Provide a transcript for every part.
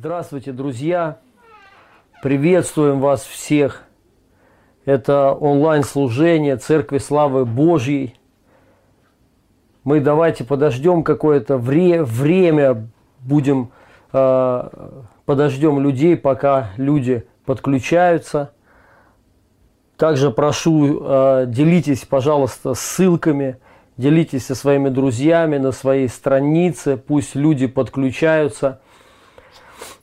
Здравствуйте, друзья! Приветствуем вас всех! Это онлайн-служение Церкви Славы Божьей. Мы давайте подождем какое-то вре- время, будем э, подождем людей, пока люди подключаются. Также прошу, э, делитесь, пожалуйста, ссылками, делитесь со своими друзьями на своей странице, пусть люди подключаются –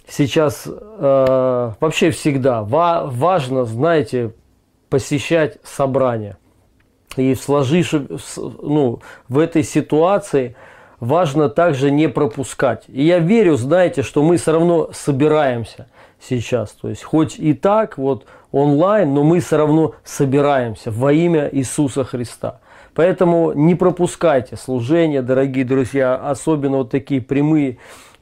сейчас э, вообще всегда ва- важно, знаете, посещать собрания. И в сложившемся, ну, в этой ситуации важно также не пропускать. И я верю, знаете, что мы все равно собираемся сейчас. То есть хоть и так вот онлайн, но мы все равно собираемся во имя Иисуса Христа. Поэтому не пропускайте служения, дорогие друзья, особенно вот такие прямые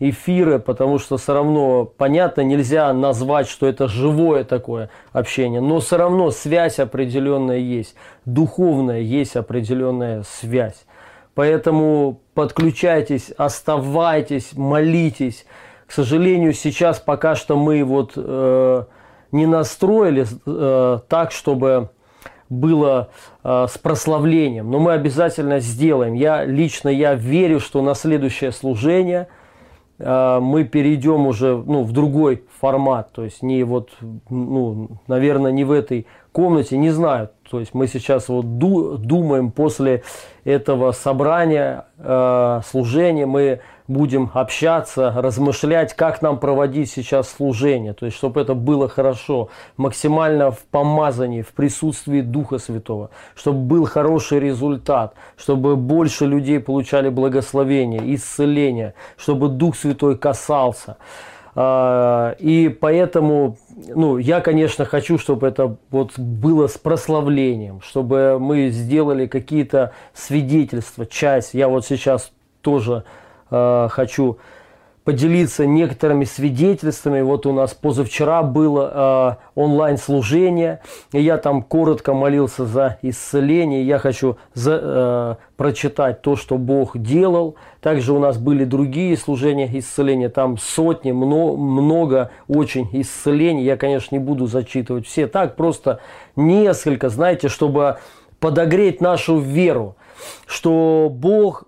эфиры, потому что все равно, понятно, нельзя назвать, что это живое такое общение, но все равно связь определенная есть, духовная есть определенная связь. Поэтому подключайтесь, оставайтесь, молитесь. К сожалению, сейчас пока что мы вот э, не настроили э, так, чтобы было э, с прославлением, но мы обязательно сделаем. Я лично я верю, что на следующее служение мы перейдем уже ну, в другой формат, то есть не вот, ну, наверное, не в этой комнате, не знаю. То есть мы сейчас вот ду, думаем после этого собрания, э, служения, мы будем общаться, размышлять, как нам проводить сейчас служение, то есть чтобы это было хорошо, максимально в помазании, в присутствии Духа Святого, чтобы был хороший результат, чтобы больше людей получали благословение, исцеление, чтобы Дух Святой касался. А, и поэтому, ну, я, конечно, хочу, чтобы это вот было с прославлением, чтобы мы сделали какие-то свидетельства, часть. Я вот сейчас тоже Э, хочу поделиться некоторыми свидетельствами. Вот у нас позавчера было э, онлайн-служение, и я там коротко молился за исцеление. Я хочу за, э, прочитать то, что Бог делал. Также у нас были другие служения исцеления, там сотни, много, много очень исцелений. Я, конечно, не буду зачитывать все. Так, просто несколько, знаете, чтобы подогреть нашу веру, что Бог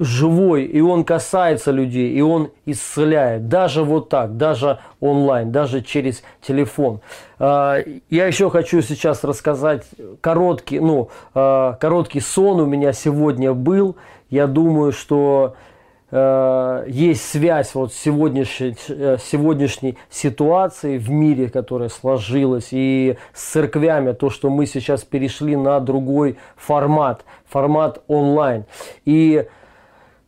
живой, и он касается людей, и он исцеляет. Даже вот так, даже онлайн, даже через телефон. А, я еще хочу сейчас рассказать короткий, ну, а, короткий сон у меня сегодня был. Я думаю, что а, есть связь вот сегодняшней, э, сегодняшней ситуацией в мире, которая сложилась, и с церквями, то, что мы сейчас перешли на другой формат, формат онлайн. И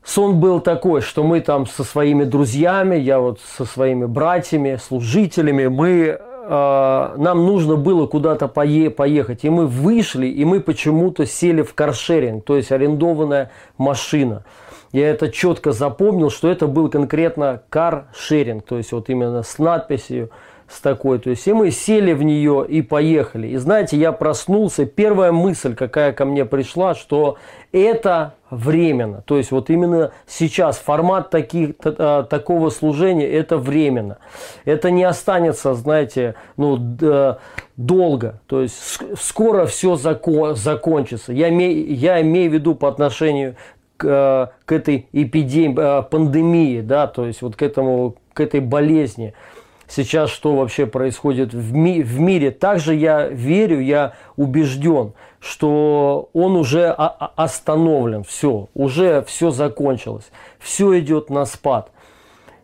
Сон был такой, что мы там со своими друзьями, я вот со своими братьями, служителями, мы, э, нам нужно было куда-то пое поехать. И мы вышли, и мы почему-то сели в каршеринг, то есть арендованная машина. Я это четко запомнил, что это был конкретно каршеринг, то есть вот именно с надписью с такой. То есть и мы сели в нее и поехали. И знаете, я проснулся, первая мысль, какая ко мне пришла, что это временно. То есть вот именно сейчас формат таких, а, такого служения это временно. Это не останется, знаете, ну, долго. То есть скоро все закон, закончится. Я, имею, я имею в виду по отношению к, к этой эпидемии, а, пандемии, да, то есть вот к этому, к этой болезни сейчас что вообще происходит в, ми в мире. Также я верю, я убежден, что он уже остановлен, все, уже все закончилось, все идет на спад.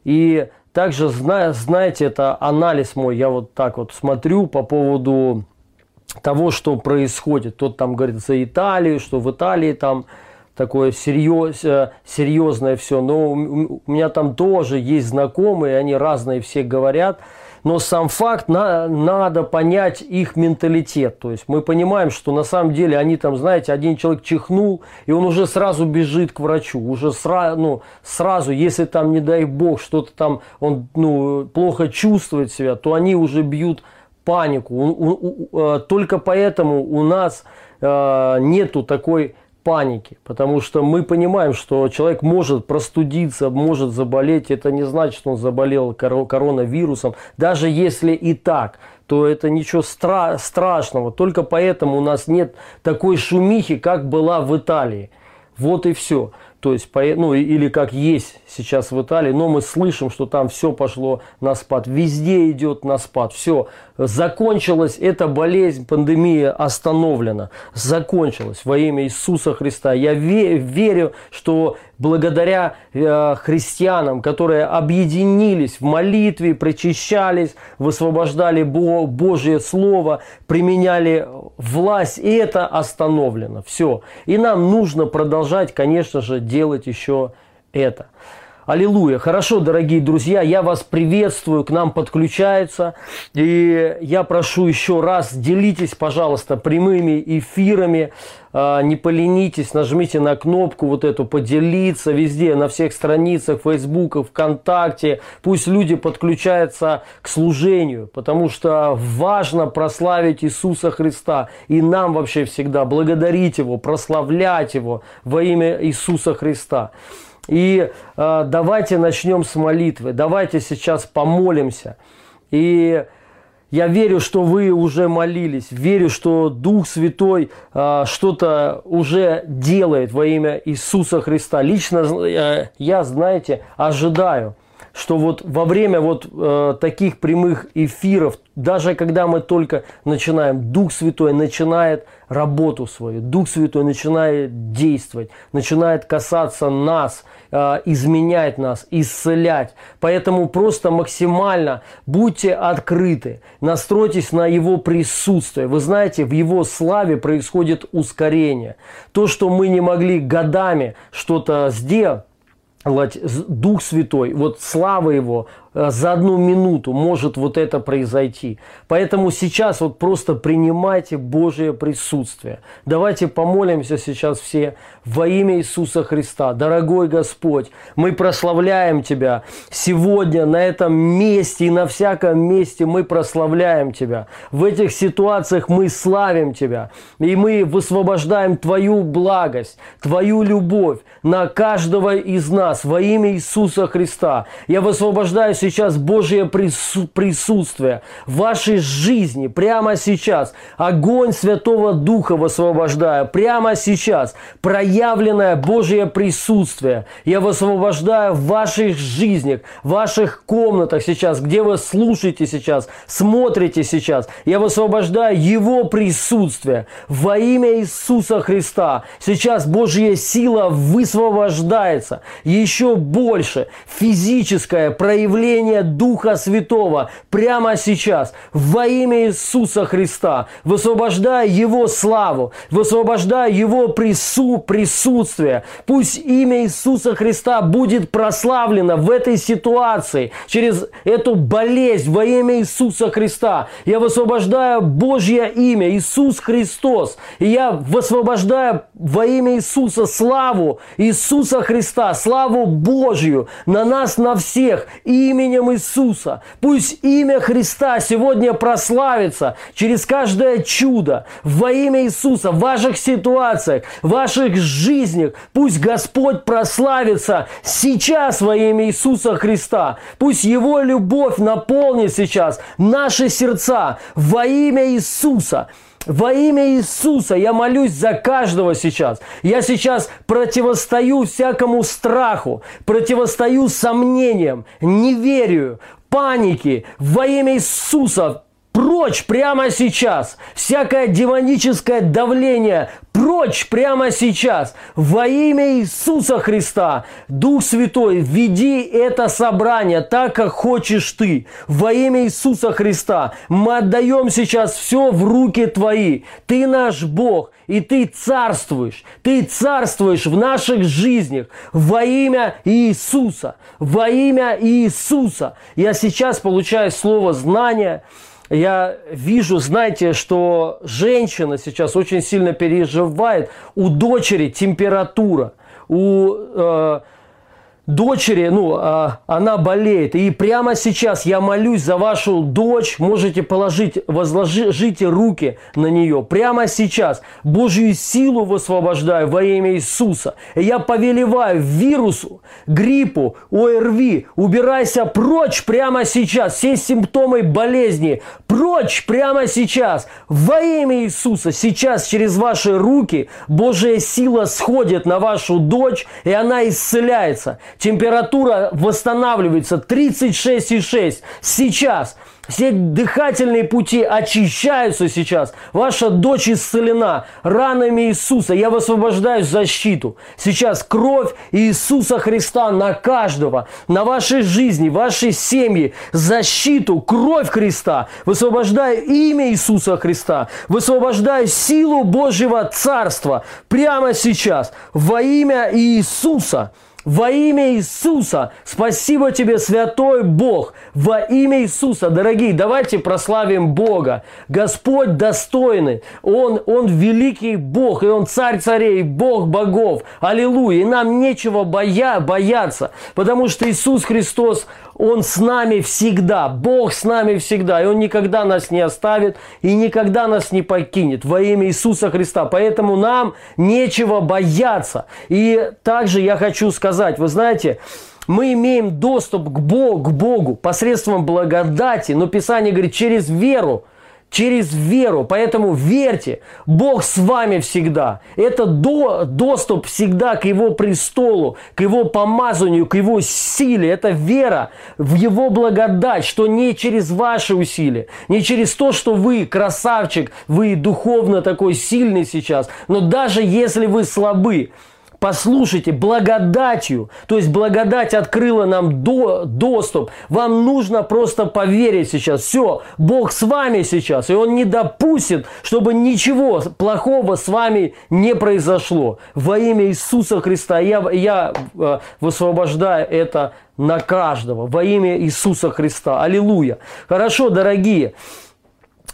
И также, знаете, это анализ мой, я вот так вот смотрю по поводу того, что происходит. Тот там говорит за Италию, что в Италии там такое серьез, э, серьезное все. Но у меня там тоже есть знакомые, они разные все говорят. Но сам факт, на, надо понять их менталитет. То есть мы понимаем, что на самом деле они там, знаете, один человек чихнул, и он уже сразу бежит к врачу. Уже сразу, ну, сразу, если там, не дай бог, что-то там, он ну, плохо чувствует себя, то они уже бьют панику. У, у, у, э, только поэтому у нас э, нету такой паники, потому что мы понимаем, что человек может простудиться, может заболеть. Это не значит, что он заболел коронавирусом. Даже если и так, то это ничего стра- страшного. Только поэтому у нас нет такой шумихи, как была в Италии. Вот и все то есть, ну или как есть сейчас в Италии, но мы слышим, что там все пошло на спад, везде идет на спад, все, закончилась эта болезнь, пандемия остановлена, закончилась во имя Иисуса Христа. Я верю, что благодаря э, христианам, которые объединились в молитве, причащались, высвобождали Божье Слово, применяли власть, и это остановлено. Все. И нам нужно продолжать, конечно же, делать еще это. Аллилуйя. Хорошо, дорогие друзья, я вас приветствую, к нам подключается. И я прошу еще раз, делитесь, пожалуйста, прямыми эфирами. А, не поленитесь, нажмите на кнопку вот эту «Поделиться» везде, на всех страницах, Фейсбука, ВКонтакте. Пусть люди подключаются к служению, потому что важно прославить Иисуса Христа. И нам вообще всегда благодарить Его, прославлять Его во имя Иисуса Христа. И э, давайте начнем с молитвы. Давайте сейчас помолимся. И я верю, что вы уже молились. Верю, что Дух Святой э, что-то уже делает во имя Иисуса Христа. Лично э, я, знаете, ожидаю что вот во время вот э, таких прямых эфиров, даже когда мы только начинаем, Дух Святой начинает работу свою, Дух Святой начинает действовать, начинает касаться нас, э, изменять нас, исцелять. Поэтому просто максимально будьте открыты, настройтесь на Его присутствие. Вы знаете, в Его славе происходит ускорение. То, что мы не могли годами что-то сделать, Дух Святой, вот слава Его, за одну минуту может вот это произойти. Поэтому сейчас вот просто принимайте Божие присутствие. Давайте помолимся сейчас все во имя Иисуса Христа. Дорогой Господь, мы прославляем Тебя. Сегодня на этом месте и на всяком месте мы прославляем Тебя. В этих ситуациях мы славим Тебя. И мы высвобождаем Твою благость, Твою любовь на каждого из нас во имя Иисуса Христа. Я высвобождаю сейчас Божье присутствие в вашей жизни, прямо сейчас. Огонь Святого Духа высвобождаю, прямо сейчас. Проявленное Божье присутствие я высвобождаю в ваших жизнях, в ваших комнатах сейчас, где вы слушаете сейчас, смотрите сейчас. Я высвобождаю Его присутствие во имя Иисуса Христа. Сейчас Божья сила высвобождается еще больше. Физическое проявление проявление Духа Святого прямо сейчас во имя Иисуса Христа, высвобождая Его славу, высвобождая Его прису, присутствие. Пусть имя Иисуса Христа будет прославлено в этой ситуации, через эту болезнь во имя Иисуса Христа. Я высвобождаю Божье имя, Иисус Христос. И я высвобождаю во имя Иисуса славу Иисуса Христа, славу Божью на нас, на всех. Имя именем Иисуса. Пусть имя Христа сегодня прославится через каждое чудо во имя Иисуса в ваших ситуациях, в ваших жизнях. Пусть Господь прославится сейчас во имя Иисуса Христа. Пусть Его любовь наполнит сейчас наши сердца во имя Иисуса. Во имя Иисуса я молюсь за каждого сейчас. Я сейчас противостою всякому страху, противостою сомнениям, неверию, панике. Во имя Иисуса прочь прямо сейчас. Всякое демоническое давление прочь прямо сейчас. Во имя Иисуса Христа, Дух Святой, веди это собрание так, как хочешь ты. Во имя Иисуса Христа мы отдаем сейчас все в руки Твои. Ты наш Бог, и Ты царствуешь. Ты царствуешь в наших жизнях во имя Иисуса. Во имя Иисуса. Я сейчас получаю слово знания, я вижу, знаете, что женщина сейчас очень сильно переживает. У дочери температура, у э, дочери, ну, а, она болеет. И прямо сейчас я молюсь за вашу дочь. Можете положить, возложите руки на нее. Прямо сейчас Божью силу высвобождаю во имя Иисуса. И я повелеваю вирусу, гриппу, ОРВИ, убирайся прочь прямо сейчас. Все симптомы болезни прочь прямо сейчас. Во имя Иисуса сейчас через ваши руки Божья сила сходит на вашу дочь, и она исцеляется температура восстанавливается 36,6 сейчас. Все дыхательные пути очищаются сейчас. Ваша дочь исцелена ранами Иисуса. Я высвобождаю защиту. Сейчас кровь Иисуса Христа на каждого, на вашей жизни, вашей семьи. Защиту, кровь Христа. Высвобождаю имя Иисуса Христа. Высвобождаю силу Божьего Царства прямо сейчас во имя Иисуса. Во имя Иисуса, спасибо тебе, святой Бог, во имя Иисуса, дорогие, давайте прославим Бога. Господь достойный, Он, Он великий Бог, и Он царь царей, Бог богов. Аллилуйя. И нам нечего боя, бояться, потому что Иисус Христос, он с нами всегда, Бог с нами всегда, и Он никогда нас не оставит и никогда нас не покинет во имя Иисуса Христа. Поэтому нам нечего бояться. И также я хочу сказать, вы знаете, мы имеем доступ к Богу, к Богу посредством благодати, но Писание говорит, через веру – через веру. Поэтому верьте, Бог с вами всегда. Это до, доступ всегда к Его престолу, к Его помазанию, к Его силе. Это вера в Его благодать, что не через ваши усилия, не через то, что вы красавчик, вы духовно такой сильный сейчас, но даже если вы слабы, Послушайте, благодатью, то есть благодать открыла нам до, доступ. Вам нужно просто поверить сейчас. Все, Бог с вами сейчас, и Он не допустит, чтобы ничего плохого с вами не произошло. Во имя Иисуса Христа я, я э, высвобождаю это на каждого. Во имя Иисуса Христа. Аллилуйя. Хорошо, дорогие.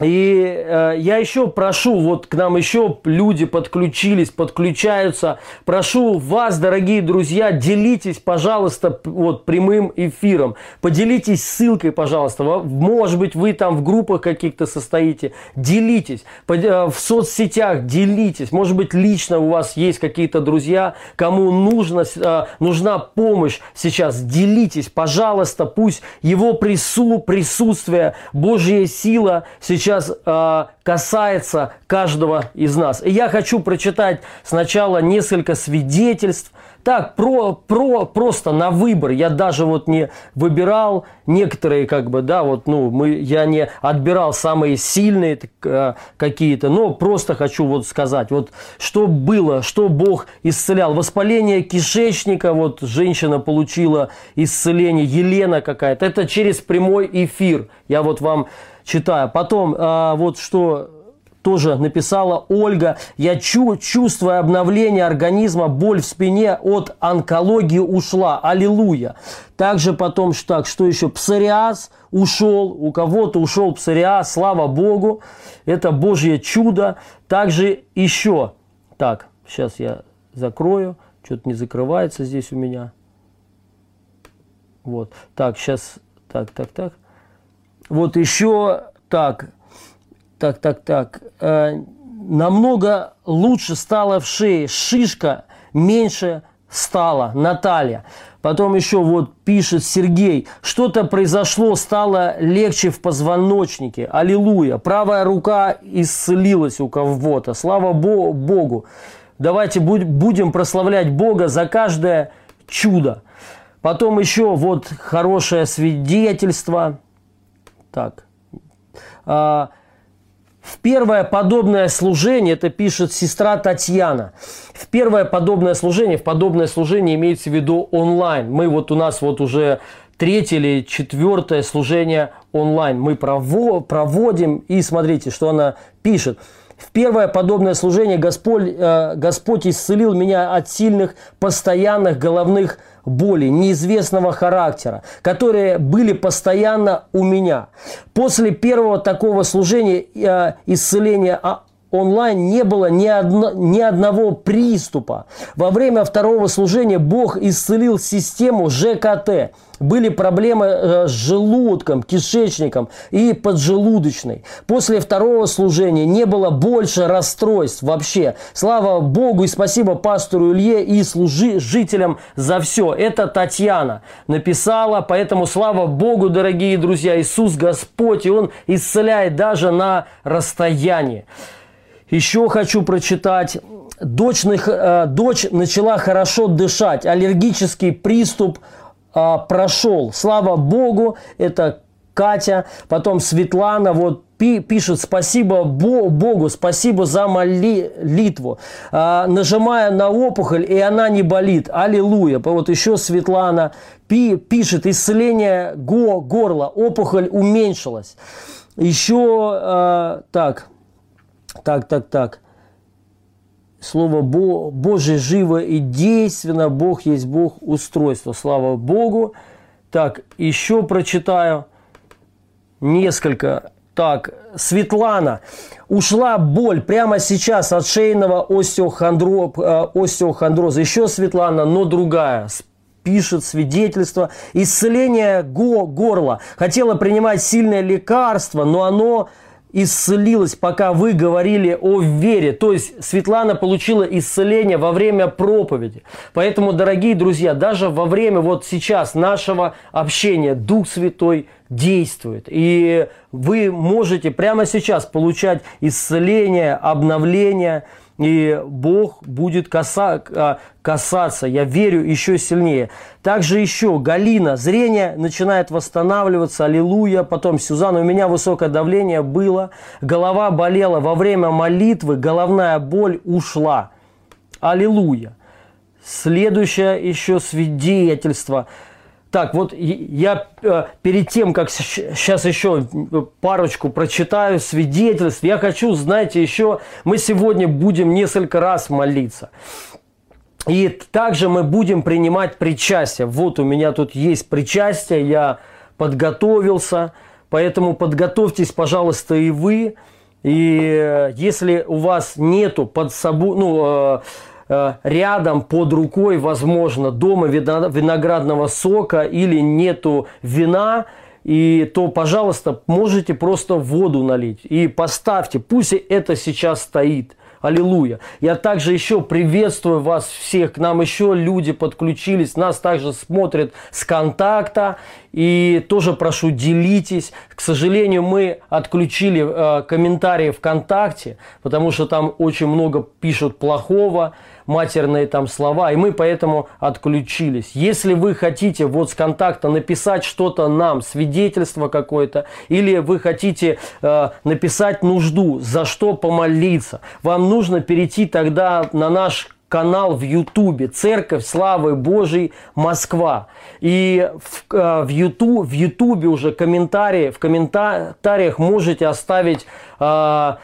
И э, я еще прошу, вот к нам еще люди подключились, подключаются. Прошу вас, дорогие друзья, делитесь, пожалуйста, вот прямым эфиром. Поделитесь ссылкой, пожалуйста. Может быть, вы там в группах каких-то состоите. Делитесь. Э, в соцсетях делитесь. Может быть, лично у вас есть какие-то друзья, кому нужно, э, нужна помощь сейчас. Делитесь, пожалуйста. Пусть его прису, присутствие, Божья сила сейчас сейчас э, касается каждого из нас. И я хочу прочитать сначала несколько свидетельств. Так, про, про, просто на выбор. Я даже вот не выбирал некоторые, как бы, да, вот, ну, мы, я не отбирал самые сильные э, какие-то, но просто хочу вот сказать, вот, что было, что Бог исцелял. Воспаление кишечника, вот, женщина получила исцеление, Елена какая-то. Это через прямой эфир. Я вот вам читаю. Потом, а, вот что тоже написала Ольга. Я чу чувствую обновление организма, боль в спине от онкологии ушла. Аллилуйя. Также потом, так, что еще? Псориаз ушел. У кого-то ушел псориаз. Слава Богу. Это Божье чудо. Также еще. Так, сейчас я закрою. Что-то не закрывается здесь у меня. Вот. Так, сейчас. Так, так, так. Вот еще так, так, так, так. Э, намного лучше стало в шее. Шишка меньше стала. Наталья. Потом еще вот пишет Сергей, что-то произошло, стало легче в позвоночнике. Аллилуйя. Правая рука исцелилась у кого-то. Слава Богу. Давайте будем прославлять Бога за каждое чудо. Потом еще вот хорошее свидетельство. Так. А, в первое подобное служение, это пишет сестра Татьяна, в первое подобное служение, в подобное служение имеется в виду онлайн. Мы вот у нас вот уже третье или четвертое служение онлайн мы проводим. И смотрите, что она пишет. В первое подобное служение Господь, э, Господь исцелил меня от сильных постоянных головных боли неизвестного характера, которые были постоянно у меня. После первого такого служения э, исцеления онлайн не было ни, одно, ни одного приступа. Во время второго служения Бог исцелил систему ЖКТ. Были проблемы э, с желудком, кишечником и поджелудочной. После второго служения не было больше расстройств вообще. Слава Богу и спасибо пастору Илье и служителям за все. Это Татьяна написала, поэтому слава Богу, дорогие друзья, Иисус Господь, и Он исцеляет даже на расстоянии. Еще хочу прочитать. Дочь, э, дочь начала хорошо дышать. Аллергический приступ э, прошел. Слава Богу, это Катя. Потом Светлана. Вот пишет спасибо Богу, спасибо за молитву. А, нажимая на опухоль, и она не болит. Аллилуйя. Вот еще Светлана пишет исцеление го, горла, опухоль уменьшилась. Еще а, так, так, так, так. Слово Бо, Божие живо и действенно. Бог есть Бог устройства. Слава Богу. Так, еще прочитаю несколько. Так, Светлана. Ушла боль прямо сейчас от шейного остеохондро, э, остеохондроза. Еще Светлана, но другая пишет свидетельство. Исцеление го горла. Хотела принимать сильное лекарство, но оно исцелилась, пока вы говорили о вере. То есть Светлана получила исцеление во время проповеди. Поэтому, дорогие друзья, даже во время вот сейчас нашего общения Дух Святой действует. И вы можете прямо сейчас получать исцеление, обновление – и Бог будет каса, а, касаться, я верю, еще сильнее. Также еще Галина, зрение начинает восстанавливаться, аллилуйя. Потом Сюзанна, у меня высокое давление было, голова болела, во время молитвы головная боль ушла. Аллилуйя. Следующее еще свидетельство – так, вот я э, перед тем, как сейчас еще парочку прочитаю свидетельств, я хочу, знаете, еще мы сегодня будем несколько раз молиться. И также мы будем принимать причастие. Вот у меня тут есть причастие, я подготовился, поэтому подготовьтесь, пожалуйста, и вы. И э, если у вас нету под собой, ну, э, рядом под рукой, возможно, дома виноградного сока или нету вина, и то, пожалуйста, можете просто воду налить и поставьте, пусть это сейчас стоит. Аллилуйя. Я также еще приветствую вас всех. К нам еще люди подключились. Нас также смотрят с контакта. И тоже прошу, делитесь. К сожалению, мы отключили э, комментарии ВКонтакте, потому что там очень много пишут плохого матерные там слова, и мы поэтому отключились. Если вы хотите вот с контакта написать что-то нам, свидетельство какое-то, или вы хотите э, написать нужду, за что помолиться, вам нужно перейти тогда на наш канал в Ютубе «Церковь Славы Божией Москва». И в, э, в, Ютуб, в Ютубе уже комментарии, в комментариях можете оставить Э,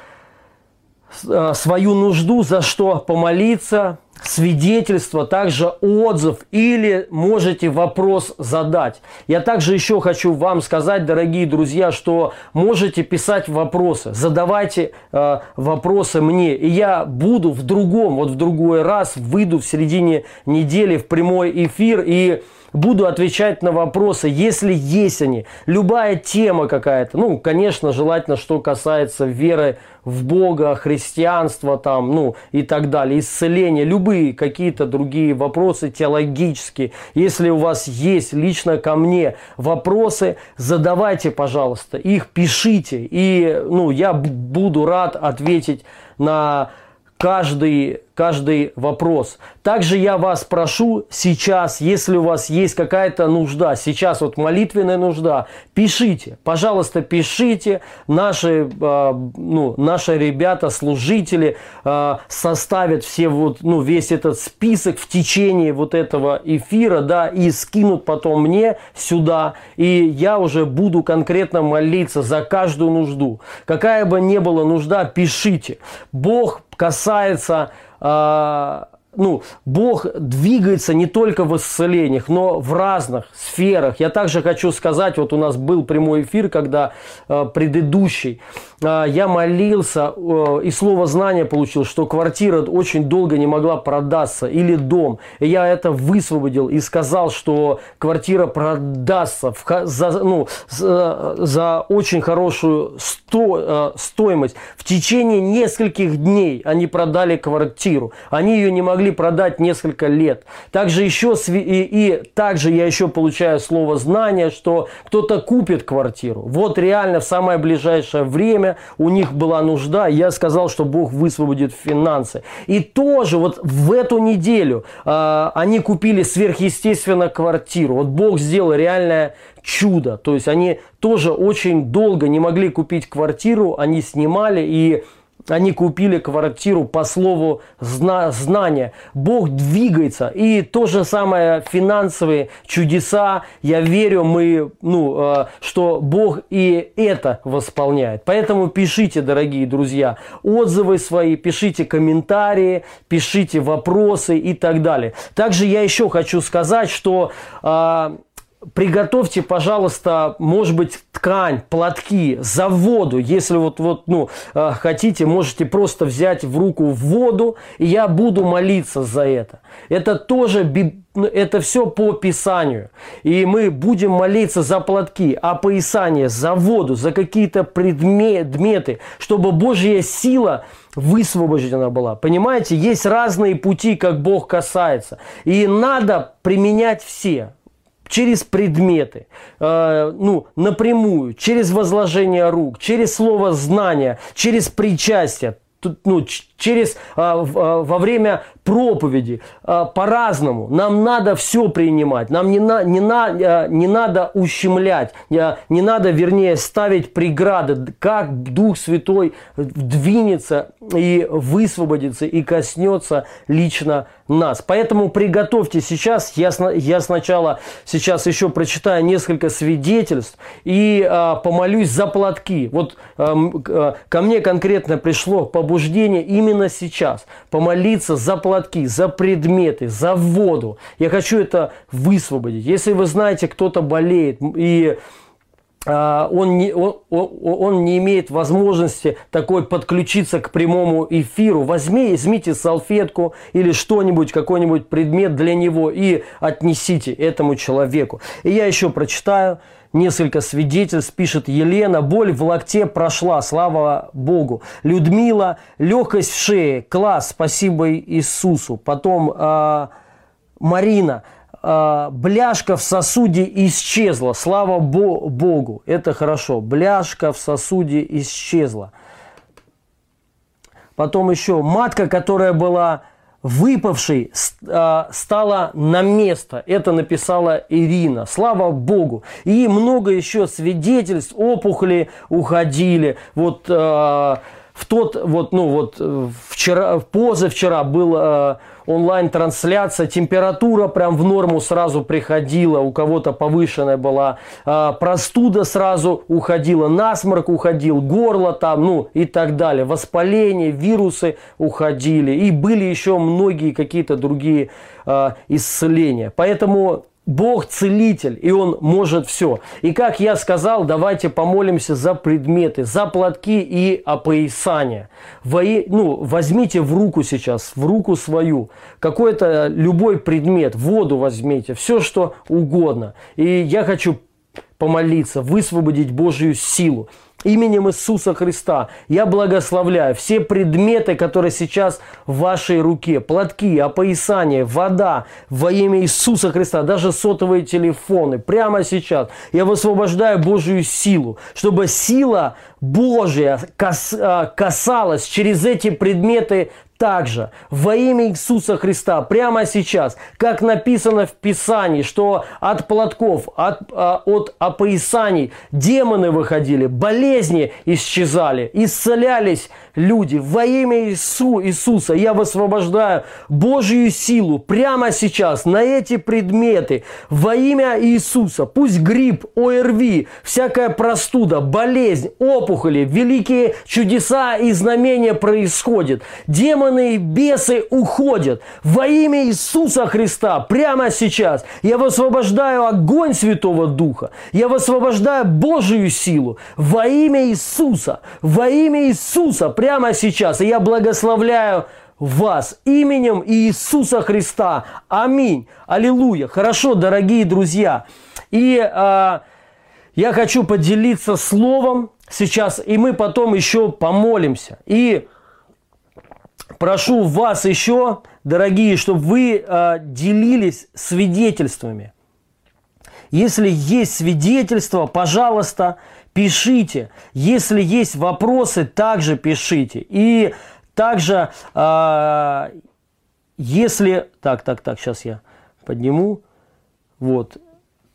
свою нужду, за что помолиться, свидетельство, также отзыв или можете вопрос задать. Я также еще хочу вам сказать, дорогие друзья, что можете писать вопросы, задавайте э, вопросы мне, и я буду в другом, вот в другой раз выйду в середине недели в прямой эфир и буду отвечать на вопросы, если есть они. Любая тема какая-то. Ну, конечно, желательно, что касается веры в Бога, христианства там, ну и так далее, исцеления, любые какие-то другие вопросы теологические. Если у вас есть лично ко мне вопросы, задавайте, пожалуйста, их пишите, и ну, я буду рад ответить на каждый, каждый вопрос. Также я вас прошу сейчас, если у вас есть какая-то нужда, сейчас вот молитвенная нужда, пишите, пожалуйста, пишите. Наши, э, ну, наши ребята, служители э, составят все вот, ну, весь этот список в течение вот этого эфира, да, и скинут потом мне сюда, и я уже буду конкретно молиться за каждую нужду. Какая бы ни была нужда, пишите. Бог касается э, ну, Бог двигается не только в исцелениях, но в разных сферах. Я также хочу сказать, вот у нас был прямой эфир, когда э, предыдущий, э, я молился э, и слово знания получил, что квартира очень долго не могла продаться или дом. И я это высвободил и сказал, что квартира продастся в, за, ну, за, за очень хорошую сто, э, стоимость. В течение нескольких дней они продали квартиру. Они ее не могли продать несколько лет. Также еще и, и также я еще получаю слово знания, что кто-то купит квартиру. Вот реально в самое ближайшее время у них была нужда. Я сказал, что Бог высвободит финансы. И тоже вот в эту неделю э, они купили сверхъестественно квартиру. Вот Бог сделал реальное чудо. То есть они тоже очень долго не могли купить квартиру, они снимали и они купили квартиру по слову зна- знания. Бог двигается. И то же самое финансовые чудеса. Я верю, мы, ну, э, что Бог и это восполняет. Поэтому пишите, дорогие друзья, отзывы свои, пишите комментарии, пишите вопросы и так далее. Также я еще хочу сказать, что э, приготовьте, пожалуйста, может быть, ткань, платки, за воду. Если вот, вот ну, э, хотите, можете просто взять в руку воду, и я буду молиться за это. Это тоже, ну, это все по Писанию. И мы будем молиться за платки, а поясание, за воду, за какие-то предметы, чтобы Божья сила высвобождена была. Понимаете, есть разные пути, как Бог касается. И надо применять все через предметы, э, ну, напрямую, через возложение рук, через слово знания, через причастие, ну, через, а, а, во время проповеди, а, по-разному. Нам надо все принимать, нам не, на, не, на, не надо ущемлять, не надо, вернее, ставить преграды, как Дух Святой двинется и высвободится и коснется лично нас. Поэтому приготовьте сейчас, я, я сначала сейчас еще прочитаю несколько свидетельств и помолюсь за платки. Вот ко мне конкретно пришло побуждение именно именно сейчас помолиться за платки, за предметы, за воду. Я хочу это высвободить. Если вы знаете, кто-то болеет и а, он не, он, он не имеет возможности такой подключиться к прямому эфиру. Возьми, возьмите салфетку или что-нибудь, какой-нибудь предмет для него и отнесите этому человеку. И я еще прочитаю несколько свидетельств, пишет Елена. Боль в локте прошла, слава Богу. Людмила, легкость в шее, класс, спасибо Иисусу. Потом э, Марина, э, бляшка в сосуде исчезла, слава Богу. Это хорошо, бляшка в сосуде исчезла. Потом еще матка, которая была выпавшей а, стала на место. Это написала Ирина. Слава Богу. И много еще свидетельств, опухоли уходили. Вот а, в тот, вот, ну вот вчера, позавчера был э, онлайн-трансляция, температура прям в норму сразу приходила, у кого-то повышенная была, э, простуда сразу уходила, насморк уходил, горло там, ну и так далее, воспаление, вирусы уходили, и были еще многие какие-то другие э, исцеления. Поэтому Бог целитель, и Он может все. И как я сказал, давайте помолимся за предметы, за платки и опоясание. Во, ну, возьмите в руку сейчас, в руку свою, какой-то любой предмет, воду возьмите, все что угодно. И я хочу помолиться, высвободить Божью силу именем Иисуса Христа. Я благословляю все предметы, которые сейчас в вашей руке, платки, опоясание, вода во имя Иисуса Христа, даже сотовые телефоны, прямо сейчас я высвобождаю Божью силу, чтобы сила Божья а, касалась через эти предметы также во имя Иисуса Христа прямо сейчас, как написано в Писании, что от платков, от, а, от опоясаний демоны выходили, болезни исчезали, исцелялись люди. Во имя Иису, Иисуса я высвобождаю Божью силу прямо сейчас на эти предметы. Во имя Иисуса пусть грипп, ОРВИ, всякая простуда, болезнь, опухоли, великие чудеса и знамения происходят. Демоны демоны и бесы уходят. Во имя Иисуса Христа прямо сейчас я высвобождаю огонь Святого Духа. Я высвобождаю Божию силу во имя Иисуса. Во имя Иисуса прямо сейчас. И я благословляю вас именем Иисуса Христа. Аминь. Аллилуйя. Хорошо, дорогие друзья. И а, я хочу поделиться словом сейчас, и мы потом еще помолимся. И прошу вас еще, дорогие, чтобы вы а, делились свидетельствами. Если есть свидетельство, пожалуйста, пишите. Если есть вопросы, также пишите. И также, э, если... Так, так, так, сейчас я подниму. Вот.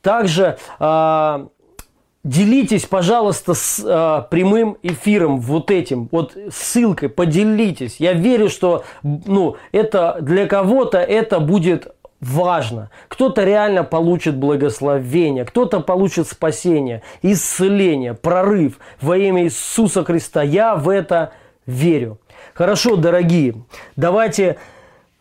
Также э, делитесь, пожалуйста, с э, прямым эфиром вот этим, вот ссылкой, поделитесь. Я верю, что ну, это для кого-то это будет важно. Кто-то реально получит благословение, кто-то получит спасение, исцеление, прорыв во имя Иисуса Христа. Я в это верю. Хорошо, дорогие, давайте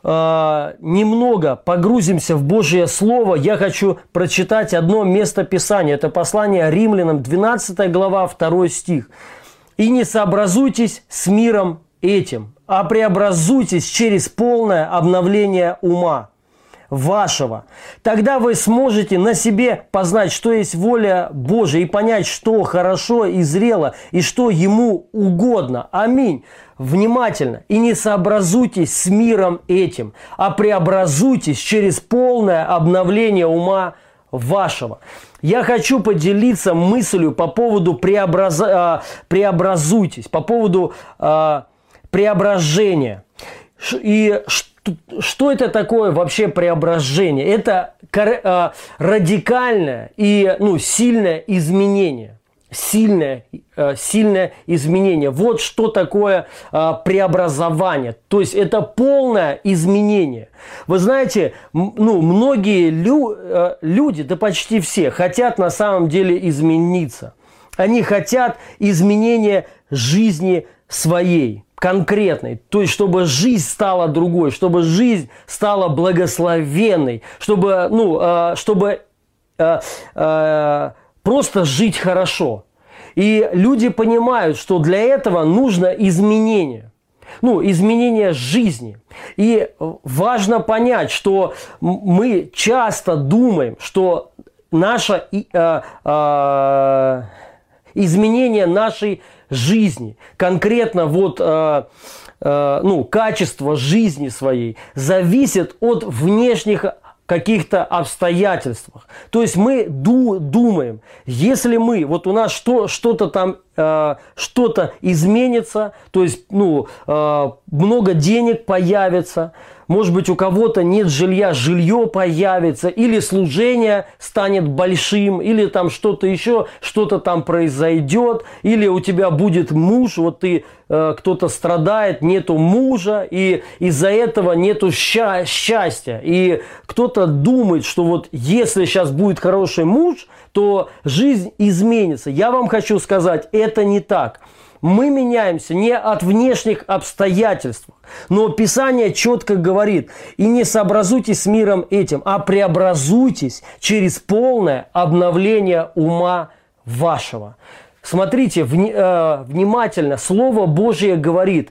э, немного погрузимся в Божье Слово. Я хочу прочитать одно место Писания. Это послание римлянам, 12 глава, 2 стих. «И не сообразуйтесь с миром этим, а преобразуйтесь через полное обновление ума, вашего. Тогда вы сможете на себе познать, что есть воля Божия и понять, что хорошо и зрело, и что Ему угодно. Аминь. Внимательно. И не сообразуйтесь с миром этим, а преобразуйтесь через полное обновление ума вашего. Я хочу поделиться мыслью по поводу преобраз... А, преобразуйтесь, по поводу э, преображения. И что что это такое вообще преображение? Это э, радикальное и ну, сильное изменение. Сильное, э, сильное изменение. Вот что такое э, преобразование. То есть это полное изменение. Вы знаете, ну, многие лю, люди, да почти все, хотят на самом деле измениться. Они хотят изменения жизни своей конкретной, то есть чтобы жизнь стала другой, чтобы жизнь стала благословенной, чтобы, ну, э, чтобы э, э, просто жить хорошо. И люди понимают, что для этого нужно изменение. Ну, изменение жизни. И важно понять, что мы часто думаем, что наше э, э, изменение нашей жизни, конкретно вот э, э, ну, качество жизни своей зависит от внешних каких-то обстоятельствах. То есть мы ду думаем, если мы, вот у нас что, что-то там, э, что-то изменится, то есть ну, э, много денег появится, может быть, у кого-то нет жилья, жилье появится, или служение станет большим, или там что-то еще, что-то там произойдет, или у тебя будет муж, вот ты, э, кто-то страдает, нету мужа, и из-за этого нету ща- счастья. И кто-то думает, что вот если сейчас будет хороший муж, то жизнь изменится. Я вам хочу сказать, это не так. Мы меняемся не от внешних обстоятельств, но Писание четко говорит, и не сообразуйтесь с миром этим, а преобразуйтесь через полное обновление ума вашего. Смотрите вни, э, внимательно, Слово Божье говорит,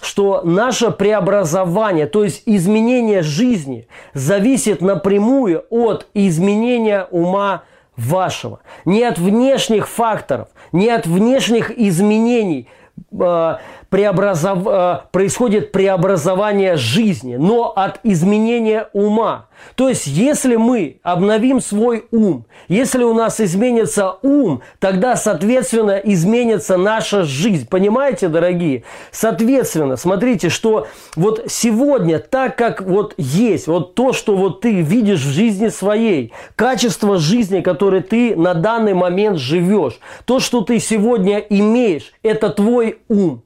что наше преобразование, то есть изменение жизни, зависит напрямую от изменения ума вашего. Не от внешних факторов, не от внешних изменений э, преобразов... Э, происходит преобразование жизни, но от изменения ума. То есть, если мы обновим свой ум, если у нас изменится ум, тогда, соответственно, изменится наша жизнь. Понимаете, дорогие? Соответственно, смотрите, что вот сегодня, так как вот есть, вот то, что вот ты видишь в жизни своей, качество жизни, которое ты на данный момент живешь, то, что ты сегодня имеешь, это твой ум.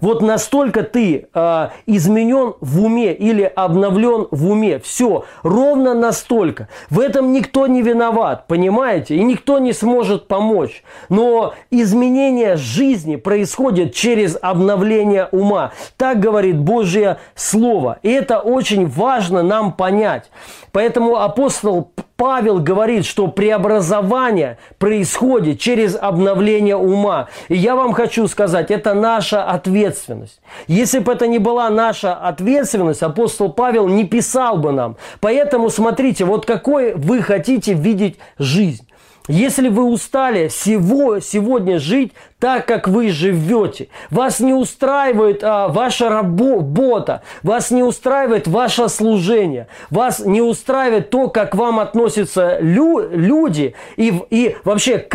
Вот настолько ты э, изменен в уме или обновлен в уме. Все, ровно настолько. В этом никто не виноват, понимаете? И никто не сможет помочь. Но изменение жизни происходит через обновление ума. Так говорит Божье Слово. И это очень важно нам понять. Поэтому апостол Павел говорит, что преобразование происходит через обновление ума. И я вам хочу сказать, это наша ответственность. Если бы это не была наша ответственность, апостол Павел не писал бы нам. Поэтому смотрите, вот какой вы хотите видеть жизнь. Если вы устали всего, сегодня жить так, как вы живете, вас не устраивает а, ваша работа, вас не устраивает ваше служение, вас не устраивает то, как вам относятся лю, люди и, и вообще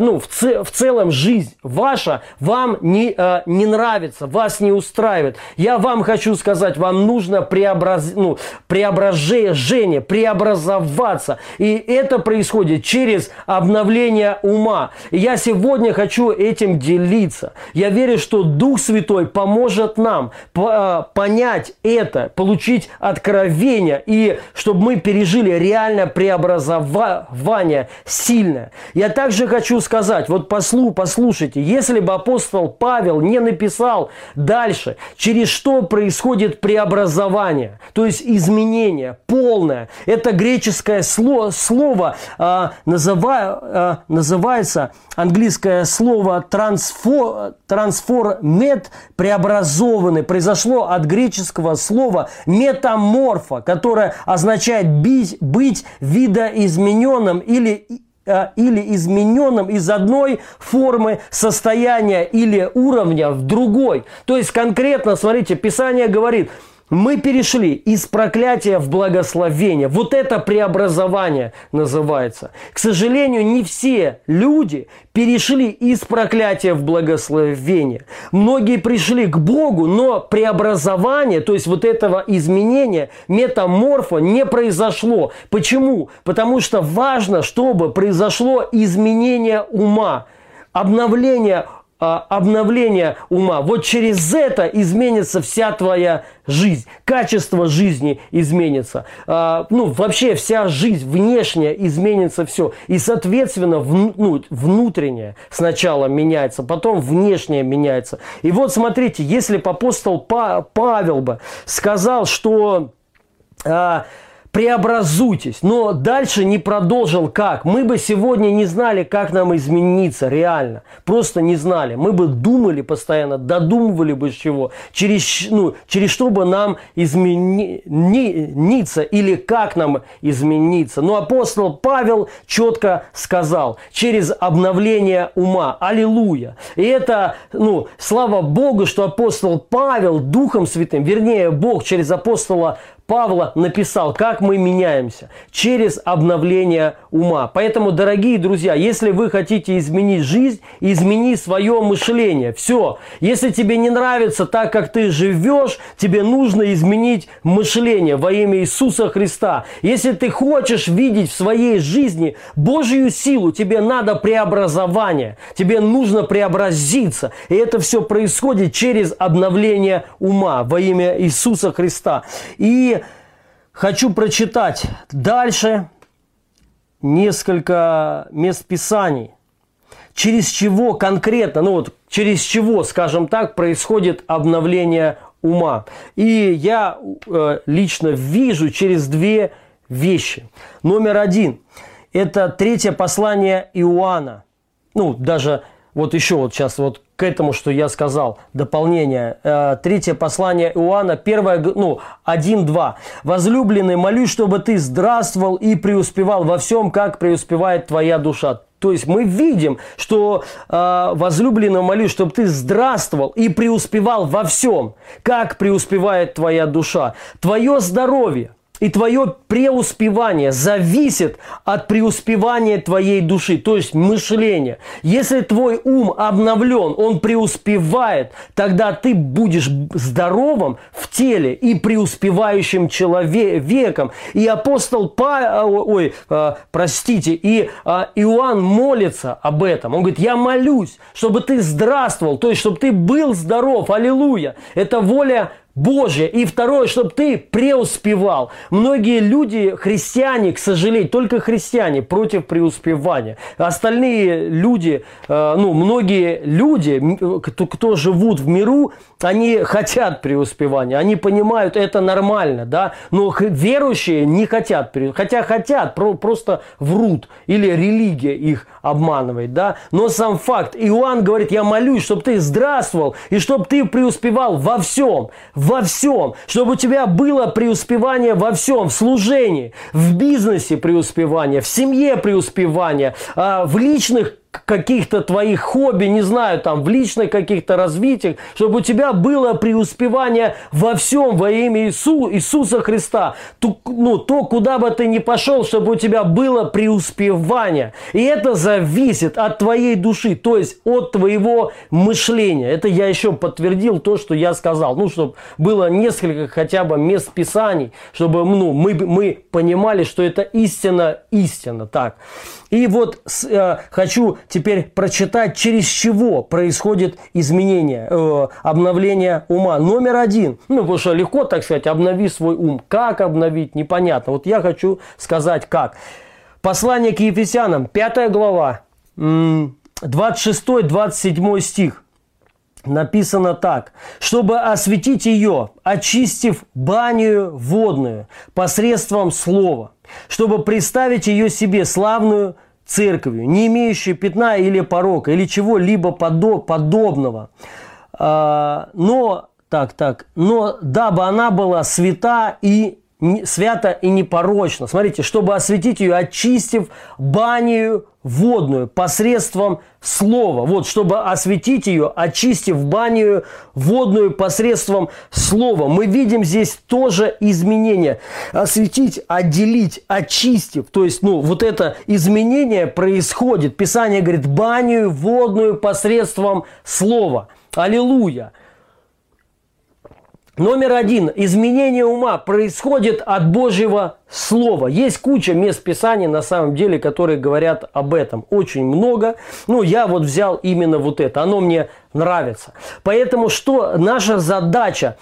ну, в, ц, в целом жизнь ваша вам не, а, не нравится, вас не устраивает. Я вам хочу сказать, вам нужно преобраз, ну, преображение, преобразоваться. И это происходит через обновление ума. И я сегодня хочу этим делиться. Я верю, что Дух Святой поможет нам а, понять это, получить откровение, и чтобы мы пережили реальное преобразование сильное. Я также хочу сказать, вот послу, послушайте, если бы апостол Павел не написал дальше, через что происходит преобразование, то есть изменение полное, это греческое слово, слово а, э, называется английское слово трансфор, трансформет, преобразованный, произошло от греческого слова метаморфа, которое означает быть, быть видоизмененным или э, или измененным из одной формы состояния или уровня в другой. То есть конкретно, смотрите, Писание говорит – мы перешли из проклятия в благословение. Вот это преобразование называется. К сожалению, не все люди перешли из проклятия в благословение. Многие пришли к Богу, но преобразование, то есть вот этого изменения, метаморфа не произошло. Почему? Потому что важно, чтобы произошло изменение ума, обновление обновление ума. Вот через это изменится вся твоя жизнь, качество жизни изменится. А, ну, вообще вся жизнь внешняя изменится все. И, соответственно, вну, ну, внутреннее сначала меняется, потом внешнее меняется. И вот смотрите, если бы апостол Павел бы сказал, что... Преобразуйтесь. Но дальше не продолжил как. Мы бы сегодня не знали, как нам измениться реально. Просто не знали. Мы бы думали постоянно, додумывали бы чего. Через, ну, через что бы нам измениться или как нам измениться. Но апостол Павел четко сказал, через обновление ума. Аллилуйя. И это, ну, слава Богу, что апостол Павел Духом Святым, вернее, Бог через апостола Павла написал, как мы меняемся через обновление ума. Поэтому, дорогие друзья, если вы хотите изменить жизнь, измени свое мышление. Все. Если тебе не нравится так, как ты живешь, тебе нужно изменить мышление во имя Иисуса Христа. Если ты хочешь видеть в своей жизни Божью силу, тебе надо преобразование. Тебе нужно преобразиться. И это все происходит через обновление ума во имя Иисуса Христа. И Хочу прочитать дальше несколько мест Писаний, через чего конкретно, ну вот через чего, скажем так, происходит обновление ума. И я э, лично вижу через две вещи. Номер один – это третье послание Иоанна. Ну, даже вот еще вот сейчас вот к этому, что я сказал, дополнение. Э, третье послание Иоанна, первое, ну, 1-2. «Возлюбленный, молюсь, чтобы ты здравствовал и преуспевал во всем, как преуспевает твоя душа». То есть мы видим, что э, возлюбленный молюсь, чтобы ты здравствовал и преуспевал во всем, как преуспевает твоя душа. Твое здоровье – и твое преуспевание зависит от преуспевания твоей души, то есть мышления. Если твой ум обновлен, он преуспевает, тогда ты будешь здоровым в теле и преуспевающим человеком. И апостол Па, ой, а, простите, и а, Иоанн молится об этом. Он говорит, я молюсь, чтобы ты здравствовал, то есть чтобы ты был здоров. Аллилуйя. Это воля Божье. И второе, чтобы ты преуспевал. Многие люди, христиане, к сожалению, только христиане против преуспевания. Остальные люди, э, ну, многие люди, кто, кто живут в миру, они хотят преуспевания, они понимают, это нормально, да, но верующие не хотят, хотя хотят, просто врут, или религия их обманывает, да, но сам факт, Иоанн говорит, я молюсь, чтобы ты здравствовал, и чтобы ты преуспевал во всем, во всем, чтобы у тебя было преуспевание во всем, в служении, в бизнесе преуспевание, в семье преуспевание, а, в личных каких-то твоих хобби, не знаю, там, в личных каких-то развитиях, чтобы у тебя было преуспевание во всем во имя Иису, Иисуса Христа. То, ну, то, куда бы ты ни пошел, чтобы у тебя было преуспевание. И это зависит от твоей души, то есть от твоего мышления. Это я еще подтвердил то, что я сказал. Ну, чтобы было несколько хотя бы мест Писаний, чтобы ну, мы, мы понимали, что это истина, истина. Так. И вот э, хочу теперь прочитать, через чего происходит изменение, э, обновление ума. Номер один. Ну, потому что легко, так сказать, обнови свой ум. Как обновить, непонятно. Вот я хочу сказать, как. Послание к Ефесянам, 5 глава, 26-27 стих. Написано так, чтобы осветить ее, очистив баню водную посредством слова, чтобы представить ее себе славную церковью, не имеющей пятна или порока, или чего-либо подобного. А, но, так, так, но дабы она была свята и свято и непорочно. Смотрите, чтобы осветить ее, очистив банию водную посредством слова. Вот, чтобы осветить ее, очистив банию водную посредством слова. Мы видим здесь тоже изменение. Осветить, отделить, очистив. То есть, ну, вот это изменение происходит. Писание говорит, банию водную посредством слова. Аллилуйя. Номер один. Изменение ума происходит от Божьего Слова. Есть куча мест Писания, на самом деле, которые говорят об этом. Очень много. Ну, я вот взял именно вот это. Оно мне нравится. Поэтому что наша задача?